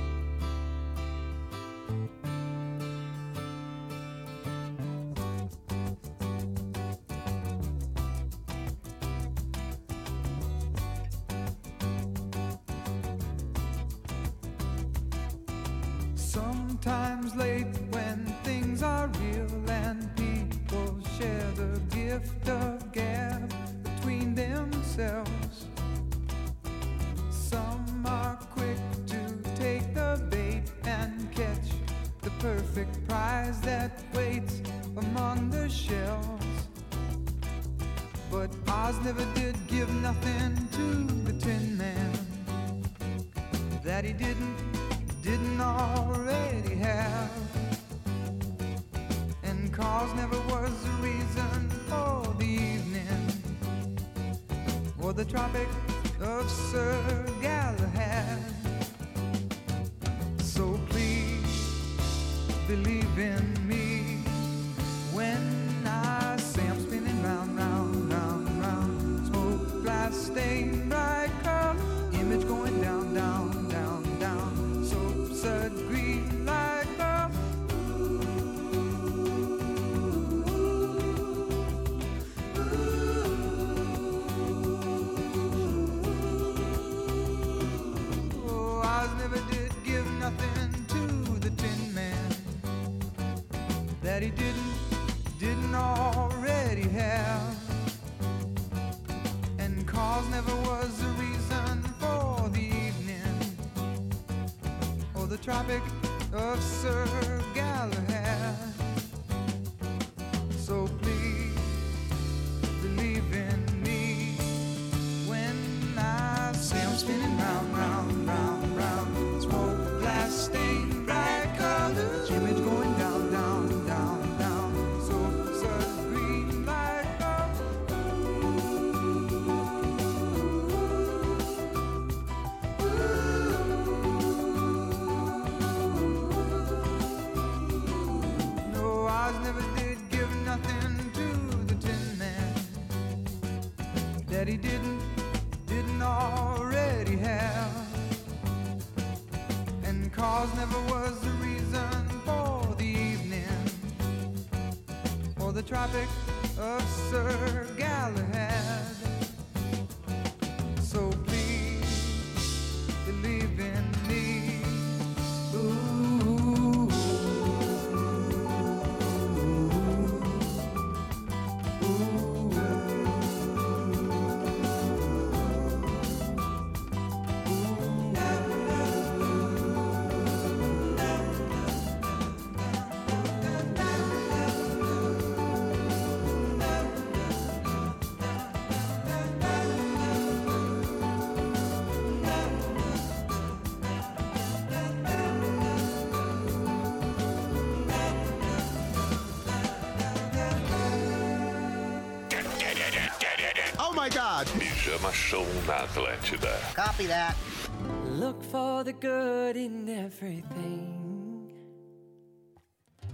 Oh my god! Pijama Show na Atlântida. Copy that. Look for the good in everything.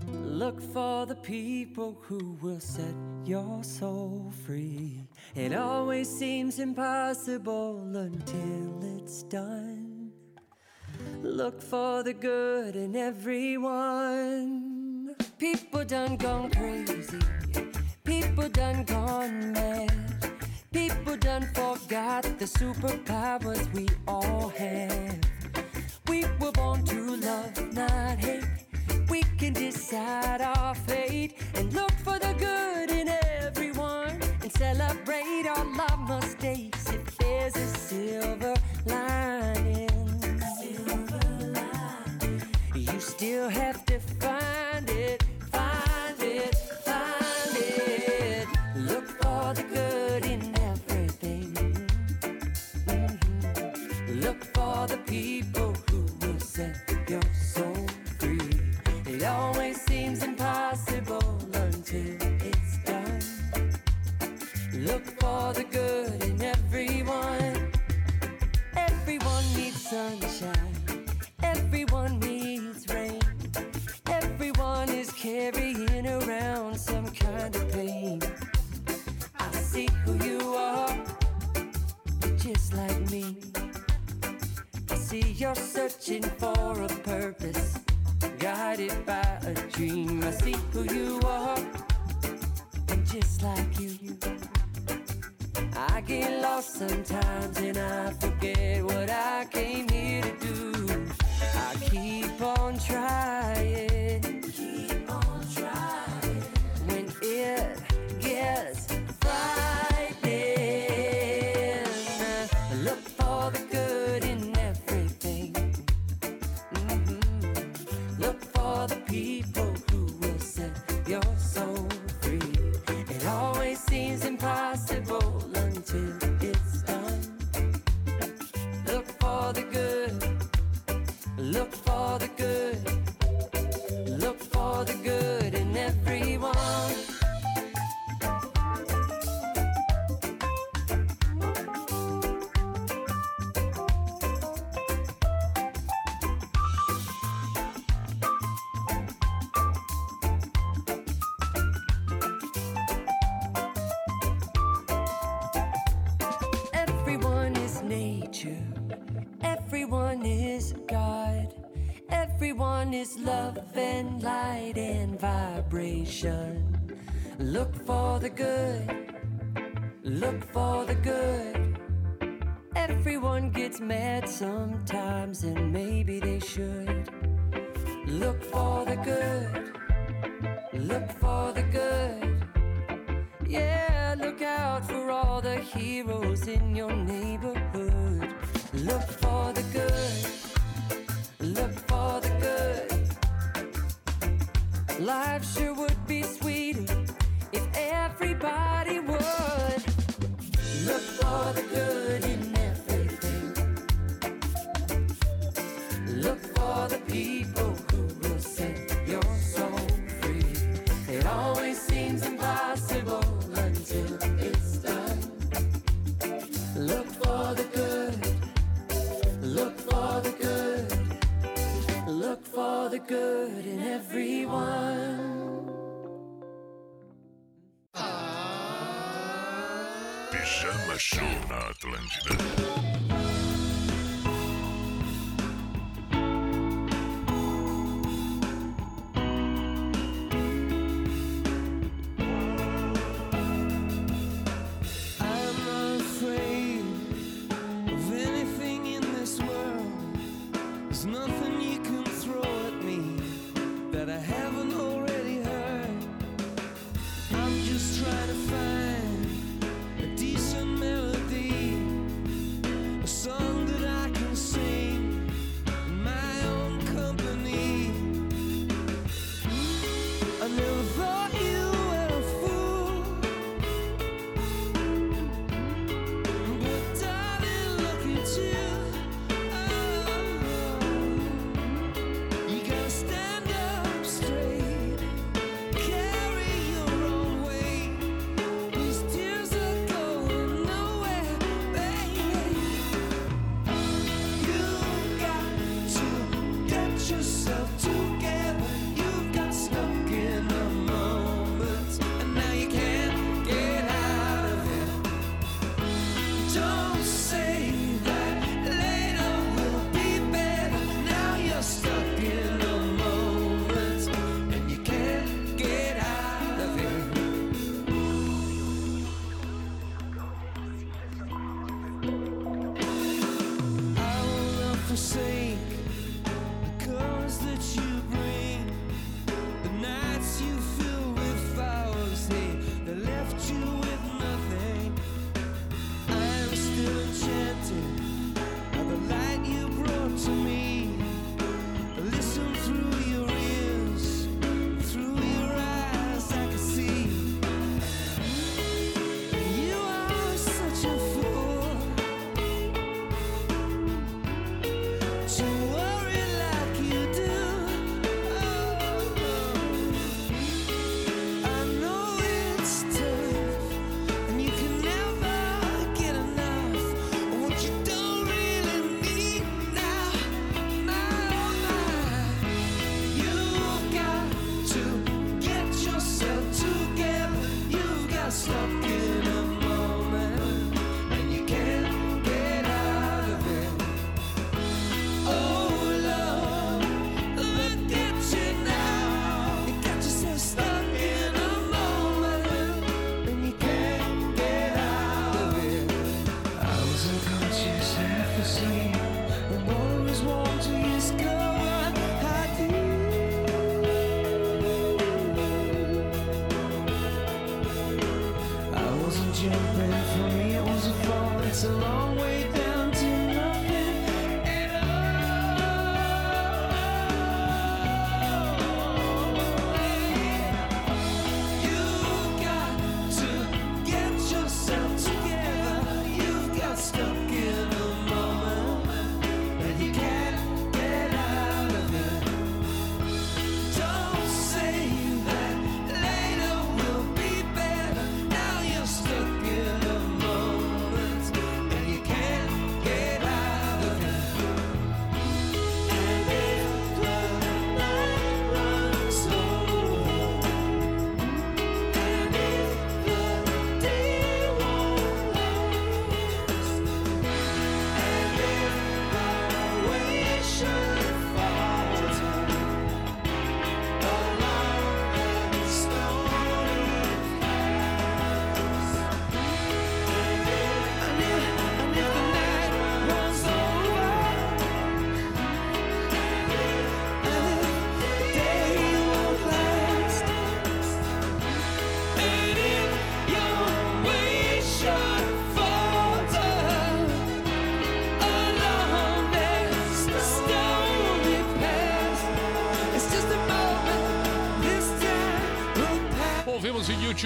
Look for the people who will set your soul free. It always seems impossible until it's done. Look for the good in everyone. People done gone crazy. People done gone mad. People done forgot the superpowers we all have. We were born to love, not hate. We can decide our fate and look for the good in everyone and celebrate our mistakes if there's a silver lining. You still have sunshine. Everyone needs rain. Everyone is carrying around some kind of pain. I see who you are, just like me. I see you're searching for a purpose, guided by a dream. I see who you are, and just like you. I get lost sometimes and I forget what I came here to do. I keep on trying.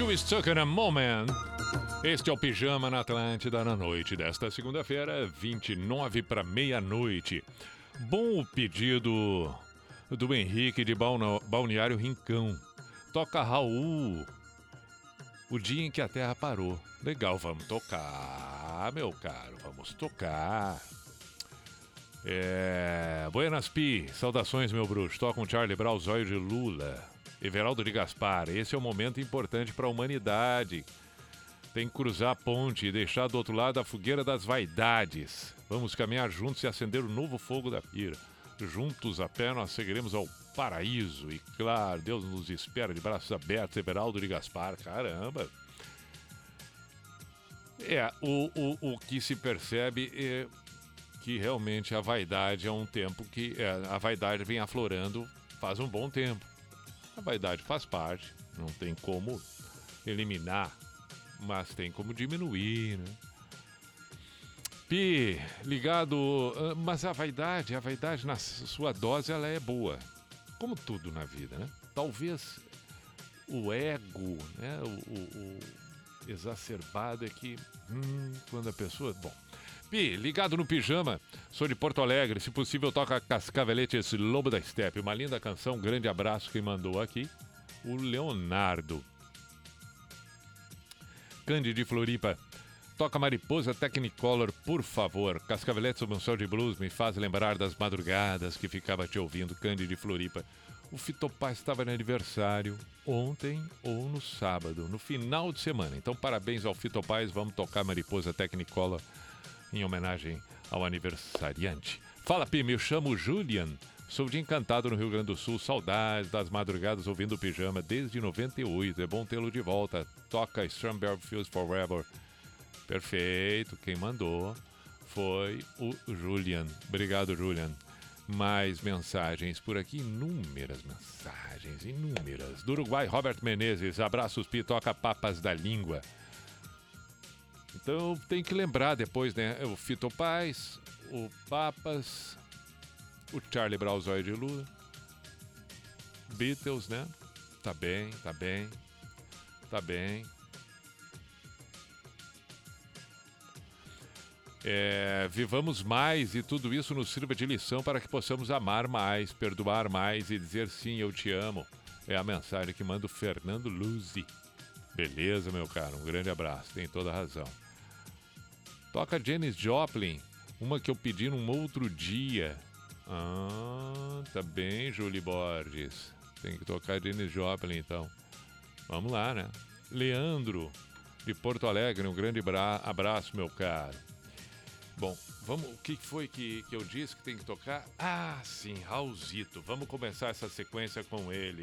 You Stuck in a Moment. Este é o Pijama na Atlântida na noite desta segunda-feira, 29 para meia-noite. Bom o pedido do Henrique de Balneário Rincão. Toca Raul. O dia em que a Terra parou. Legal, vamos tocar, meu caro, vamos tocar. É. Buenas Pi, saudações, meu bruxo. Toca um Charlie Brown, Zóio de Lula. Everaldo de Gaspar, esse é um momento importante para a humanidade. Tem que cruzar a ponte e deixar do outro lado a fogueira das vaidades. Vamos caminhar juntos e acender o novo fogo da pira. Juntos a pé nós seguiremos ao paraíso. E claro, Deus nos espera de braços abertos. Everaldo de Gaspar, caramba. É, o, o, o que se percebe é que realmente a vaidade é um tempo que. é, a vaidade vem aflorando faz um bom tempo. A vaidade faz parte, não tem como eliminar, mas tem como diminuir, né? Pi, ligado. ah, Mas a vaidade, a vaidade na sua dose, ela é boa. Como tudo na vida, né? Talvez o ego, né? O, o- o exacerbado é que hum, quando a pessoa. Bom. Pi, ligado no pijama, sou de Porto Alegre. Se possível, toca Cascavelete, esse Lobo da Steppe. Uma linda canção, um grande abraço quem mandou aqui. O Leonardo. Candy de Floripa. Toca Mariposa Technicolor, por favor. Cascavelete sob um sol de blues me faz lembrar das madrugadas que ficava te ouvindo, Candy de Floripa. O Fitopá estava de aniversário ontem ou no sábado, no final de semana. Então, parabéns ao Fitopaz. Vamos tocar Mariposa Technicolor em homenagem ao aniversariante. Fala, Pi, me chamo Julian. Sou de Encantado, no Rio Grande do Sul. Saudades das madrugadas ouvindo o pijama desde 98. É bom tê-lo de volta. Toca Strawberry Fields Forever. Perfeito. Quem mandou foi o Julian. Obrigado, Julian. Mais mensagens por aqui, inúmeras mensagens, inúmeras. Do Uruguai, Robert Menezes, abraços, Pi, toca papas da língua. Então tem que lembrar depois, né? O Fito Paz, o Papas, o Charlie Brown Zóio de Lula, Beatles, né? Tá bem, tá bem, tá bem. É, vivamos mais e tudo isso nos sirva de lição para que possamos amar mais, perdoar mais e dizer sim, eu te amo. É a mensagem que manda o Fernando Luzi. Beleza, meu caro, um grande abraço, tem toda razão. Toca Janis Joplin, uma que eu pedi num outro dia. Ah, tá bem, Julie Borges. Tem que tocar Janis Joplin então. Vamos lá, né? Leandro, de Porto Alegre, um grande bra- abraço, meu caro. Bom, vamos. O que foi que, que eu disse que tem que tocar? Ah, sim, Raulzito. Vamos começar essa sequência com ele.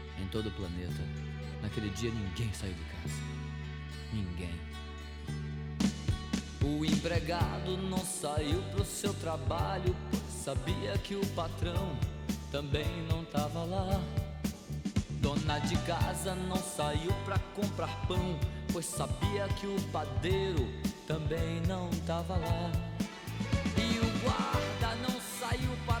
em todo o planeta. Naquele dia ninguém saiu de casa. Ninguém. O empregado não saiu pro seu trabalho, pois sabia que o patrão também não tava lá. Dona de casa não saiu pra comprar pão, pois sabia que o padeiro também não tava lá. E o guarda não saiu para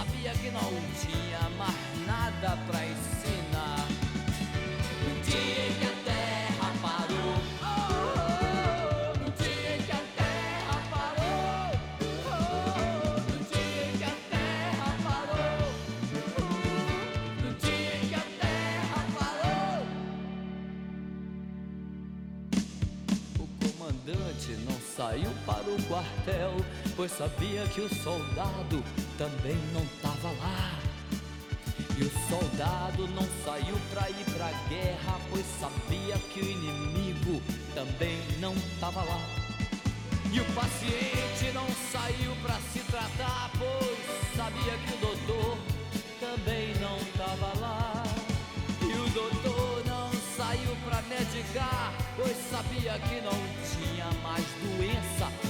sabia que não tinha mais nada para ensinar. No dia que a terra parou, oh, no dia em que a terra parou, oh, no dia que a terra parou, oh, no dia que a terra parou. O comandante não saiu para o quartel, pois sabia que o soldado também não estava lá. E o soldado não saiu pra ir pra guerra, pois sabia que o inimigo também não tava lá. E o paciente não saiu pra se tratar, pois sabia que o doutor também não tava lá. E o doutor não saiu pra medicar, pois sabia que não tinha mais doença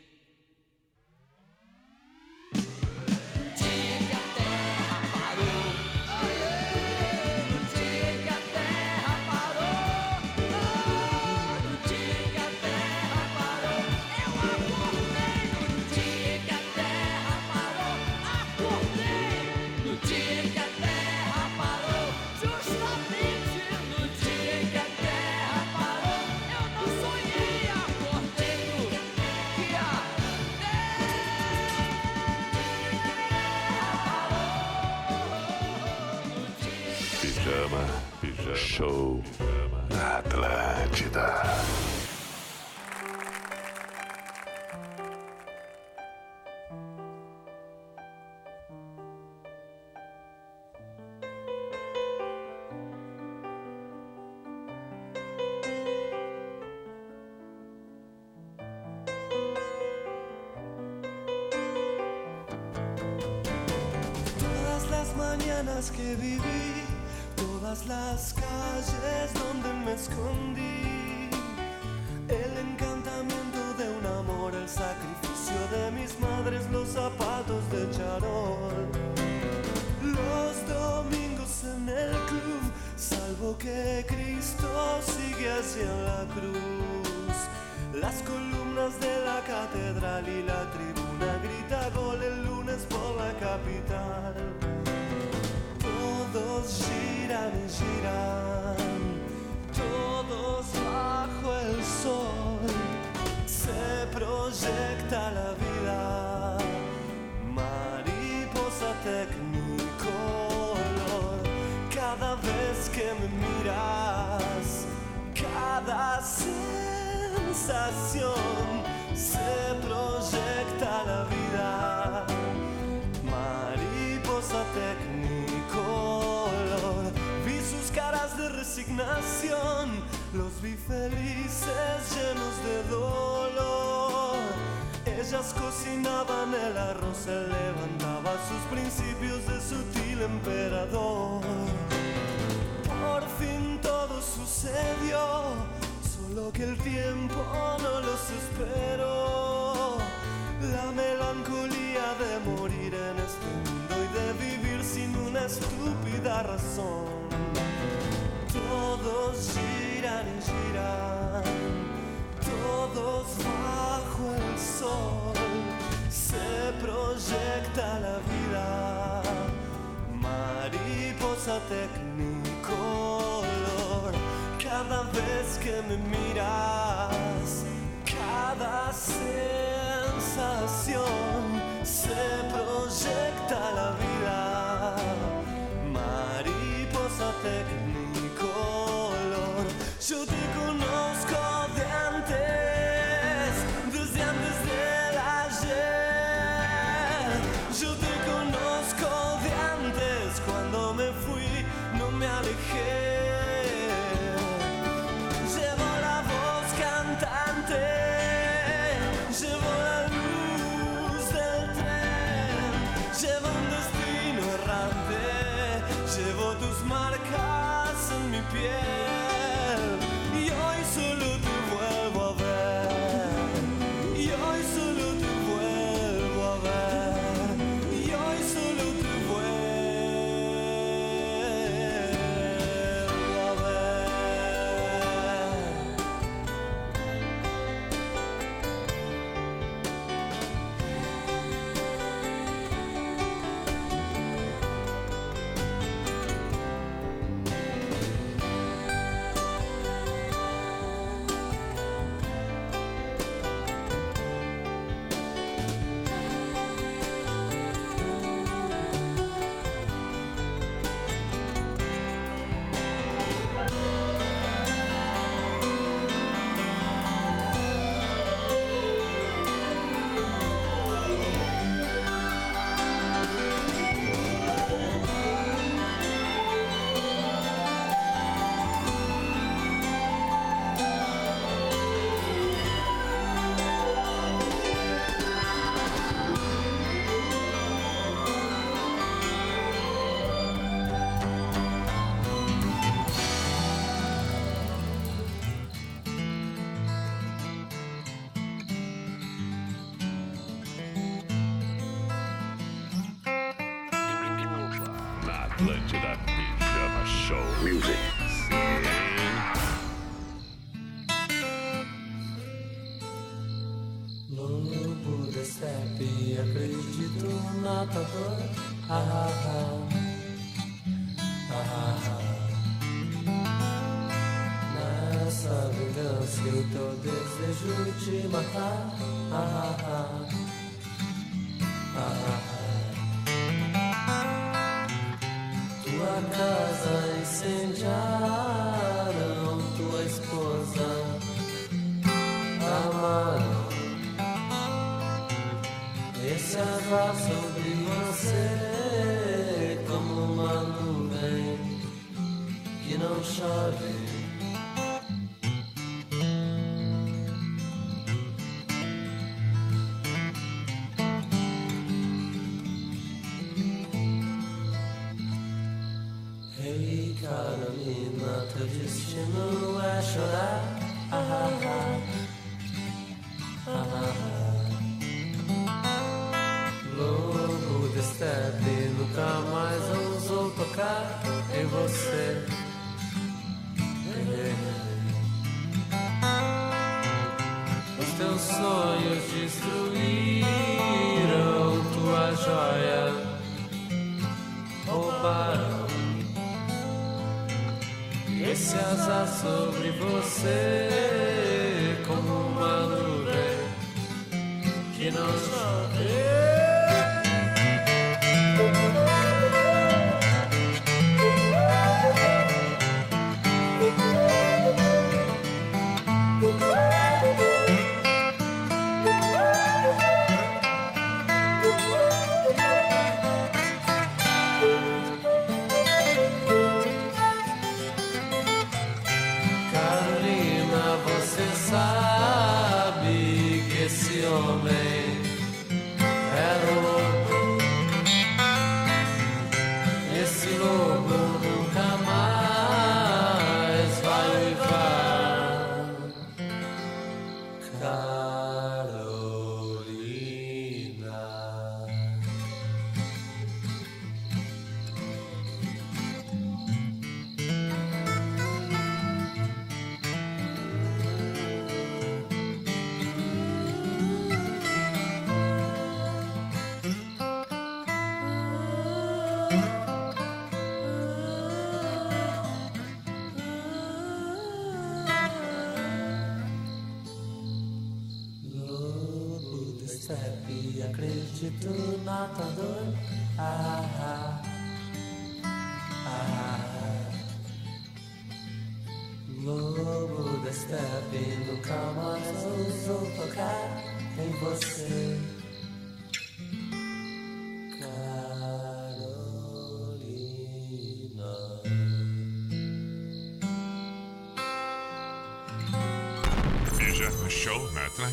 Que não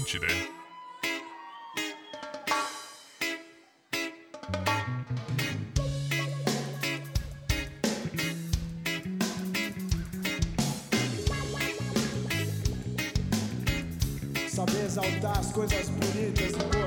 Atlântida. Saber exaltar as coisas bonitas.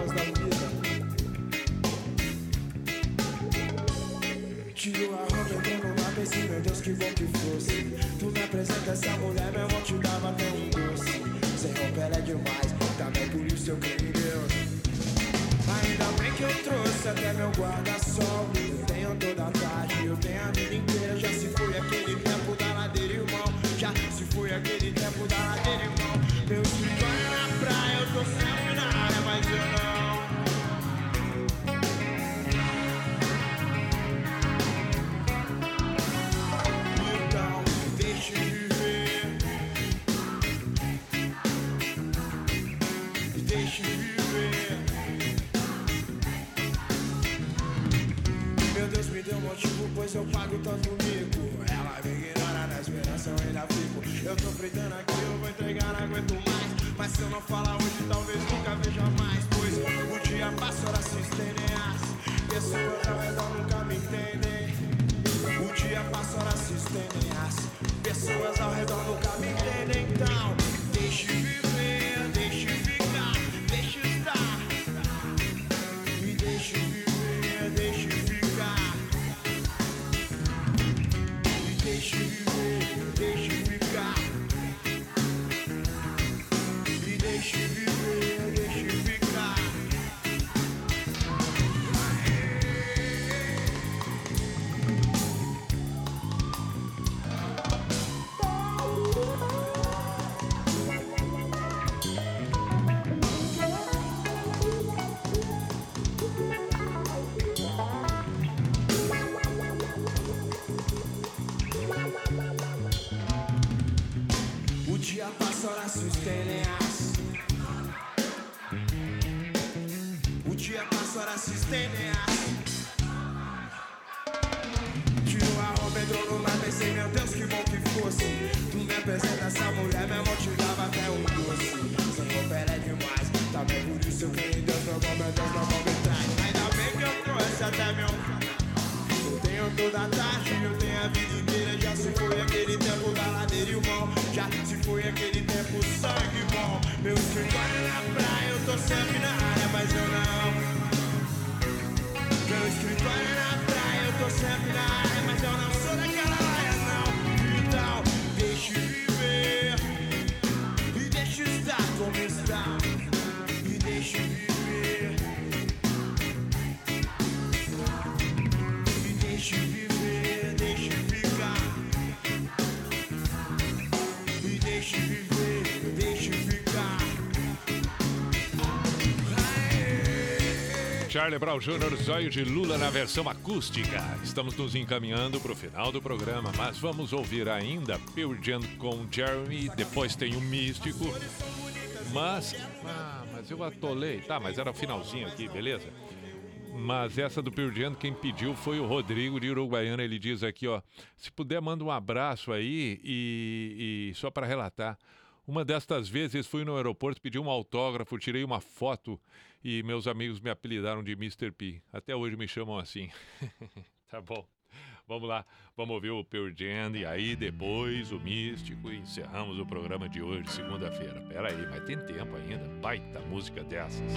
Charlie Brown Jr., Zóio de Lula na versão acústica. Estamos nos encaminhando para o final do programa, mas vamos ouvir ainda Pearl com Jeremy, depois tem o Místico. Mas, ah, mas eu atolei. Tá, mas era o finalzinho aqui, beleza? Mas essa do Pearl quem pediu foi o Rodrigo de Uruguaiana. Ele diz aqui, ó, se puder manda um abraço aí e, e só para relatar. Uma destas vezes fui no aeroporto, pedi um autógrafo, tirei uma foto e meus amigos me apelidaram de Mr. P. Até hoje me chamam assim. tá bom. Vamos lá, vamos ouvir o Pearl Jam e aí depois o Místico e encerramos o programa de hoje, segunda-feira. Pera aí, mas tem tempo ainda. Baita música dessas.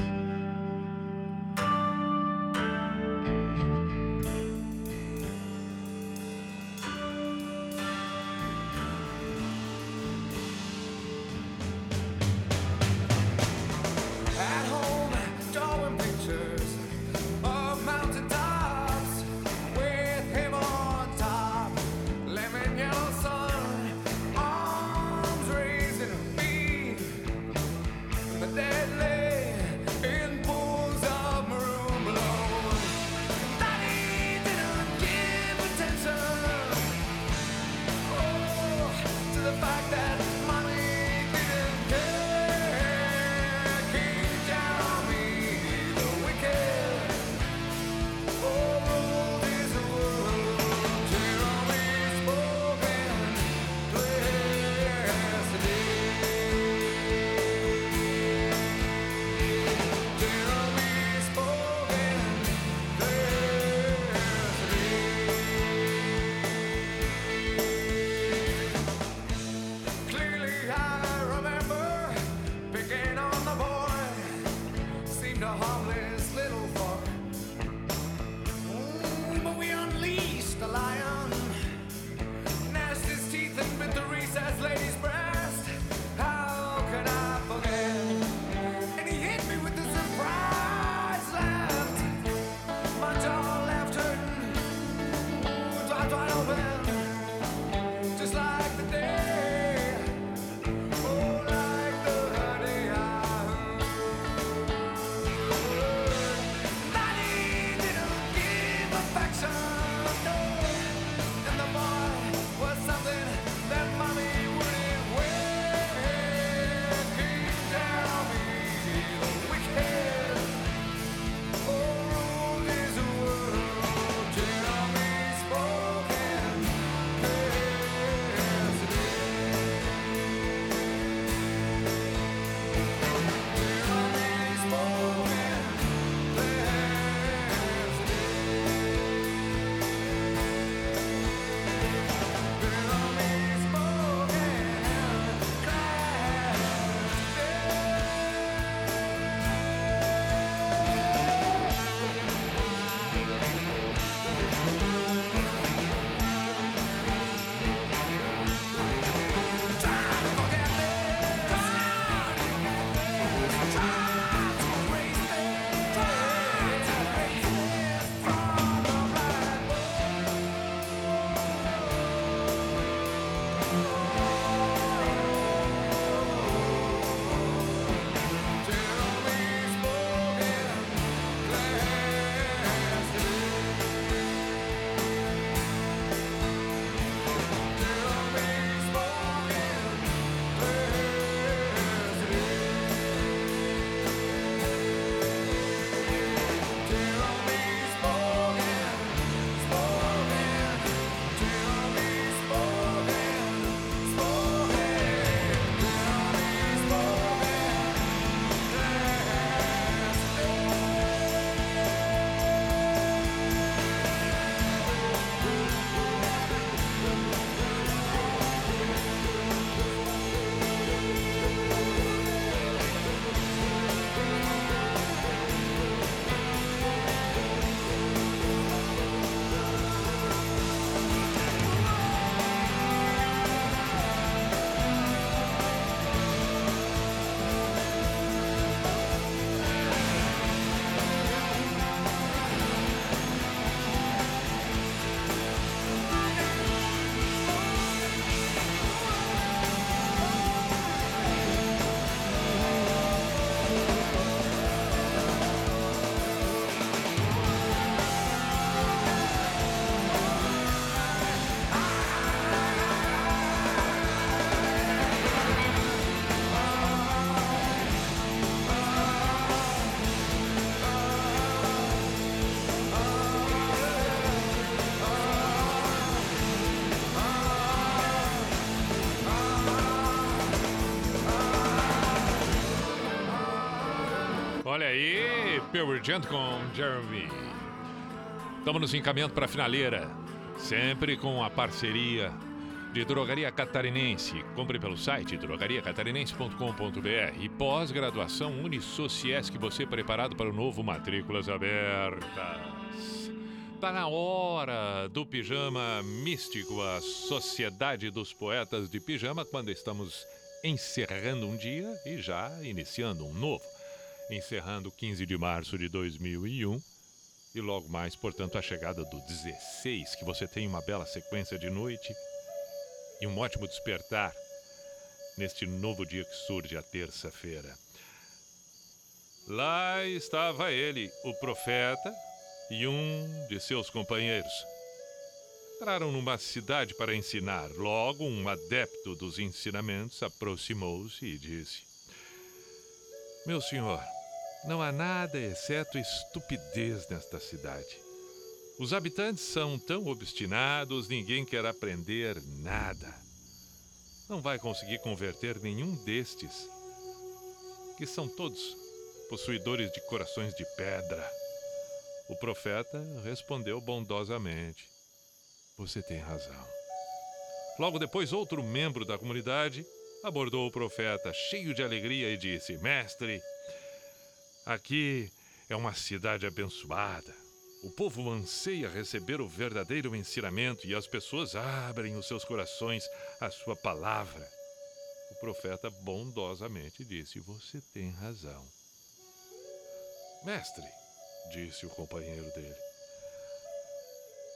Olha aí, Pearl Jam com Jeremy. Estamos nos encaminhando para a finaleira, sempre com a parceria de Drogaria Catarinense. Compre pelo site drogariacatarinense.com.br e pós-graduação Unisociesc, você preparado para o novo Matrículas Abertas. Tá na hora do pijama místico, a Sociedade dos Poetas de Pijama, quando estamos encerrando um dia e já iniciando um novo. Encerrando 15 de março de 2001 e logo mais, portanto, a chegada do 16, que você tem uma bela sequência de noite e um ótimo despertar neste novo dia que surge a terça-feira. Lá estava ele, o profeta, e um de seus companheiros. Entraram numa cidade para ensinar. Logo, um adepto dos ensinamentos aproximou-se e disse: Meu senhor, não há nada exceto estupidez nesta cidade. Os habitantes são tão obstinados, ninguém quer aprender nada. Não vai conseguir converter nenhum destes, que são todos possuidores de corações de pedra. O profeta respondeu bondosamente: Você tem razão. Logo depois, outro membro da comunidade abordou o profeta, cheio de alegria, e disse: Mestre, Aqui é uma cidade abençoada. O povo anseia receber o verdadeiro ensinamento e as pessoas abrem os seus corações à sua palavra. O profeta bondosamente disse: Você tem razão. Mestre, disse o companheiro dele.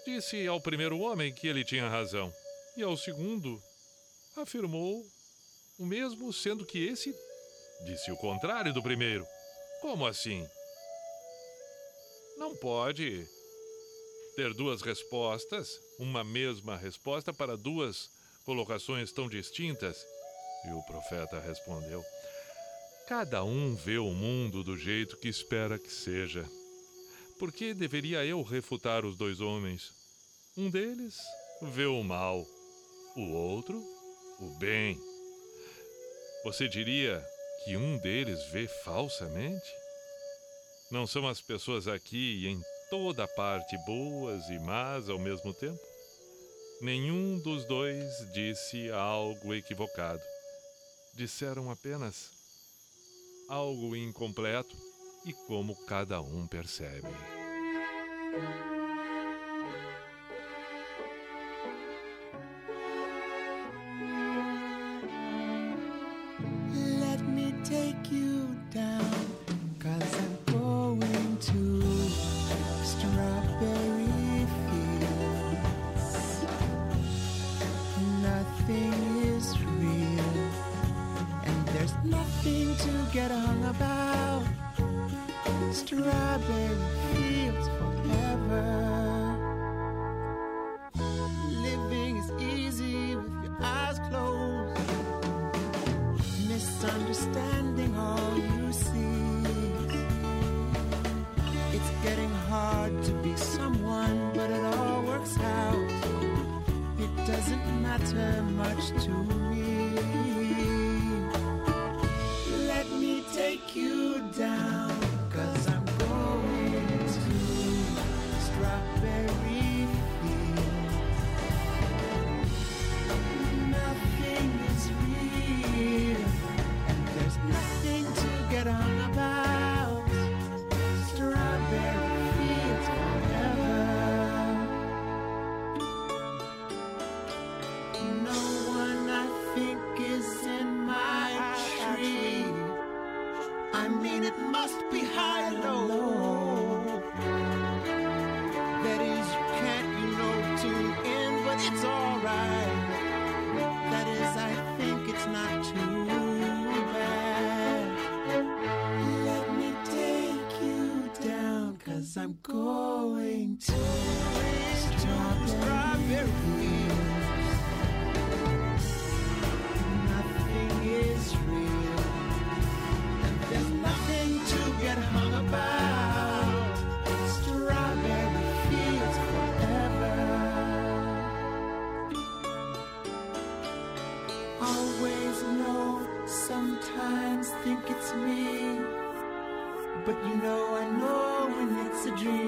Disse ao primeiro homem que ele tinha razão, e ao segundo afirmou o mesmo, sendo que esse disse o contrário do primeiro. Como assim? Não pode ter duas respostas, uma mesma resposta para duas colocações tão distintas. E o profeta respondeu: Cada um vê o mundo do jeito que espera que seja. Por que deveria eu refutar os dois homens? Um deles vê o mal, o outro, o bem. Você diria que um deles vê falsamente? Não são as pessoas aqui e em toda parte boas e más ao mesmo tempo? Nenhum dos dois disse algo equivocado. Disseram apenas algo incompleto e como cada um percebe. I mean, it must be high and low. But you know I know when it's a dream.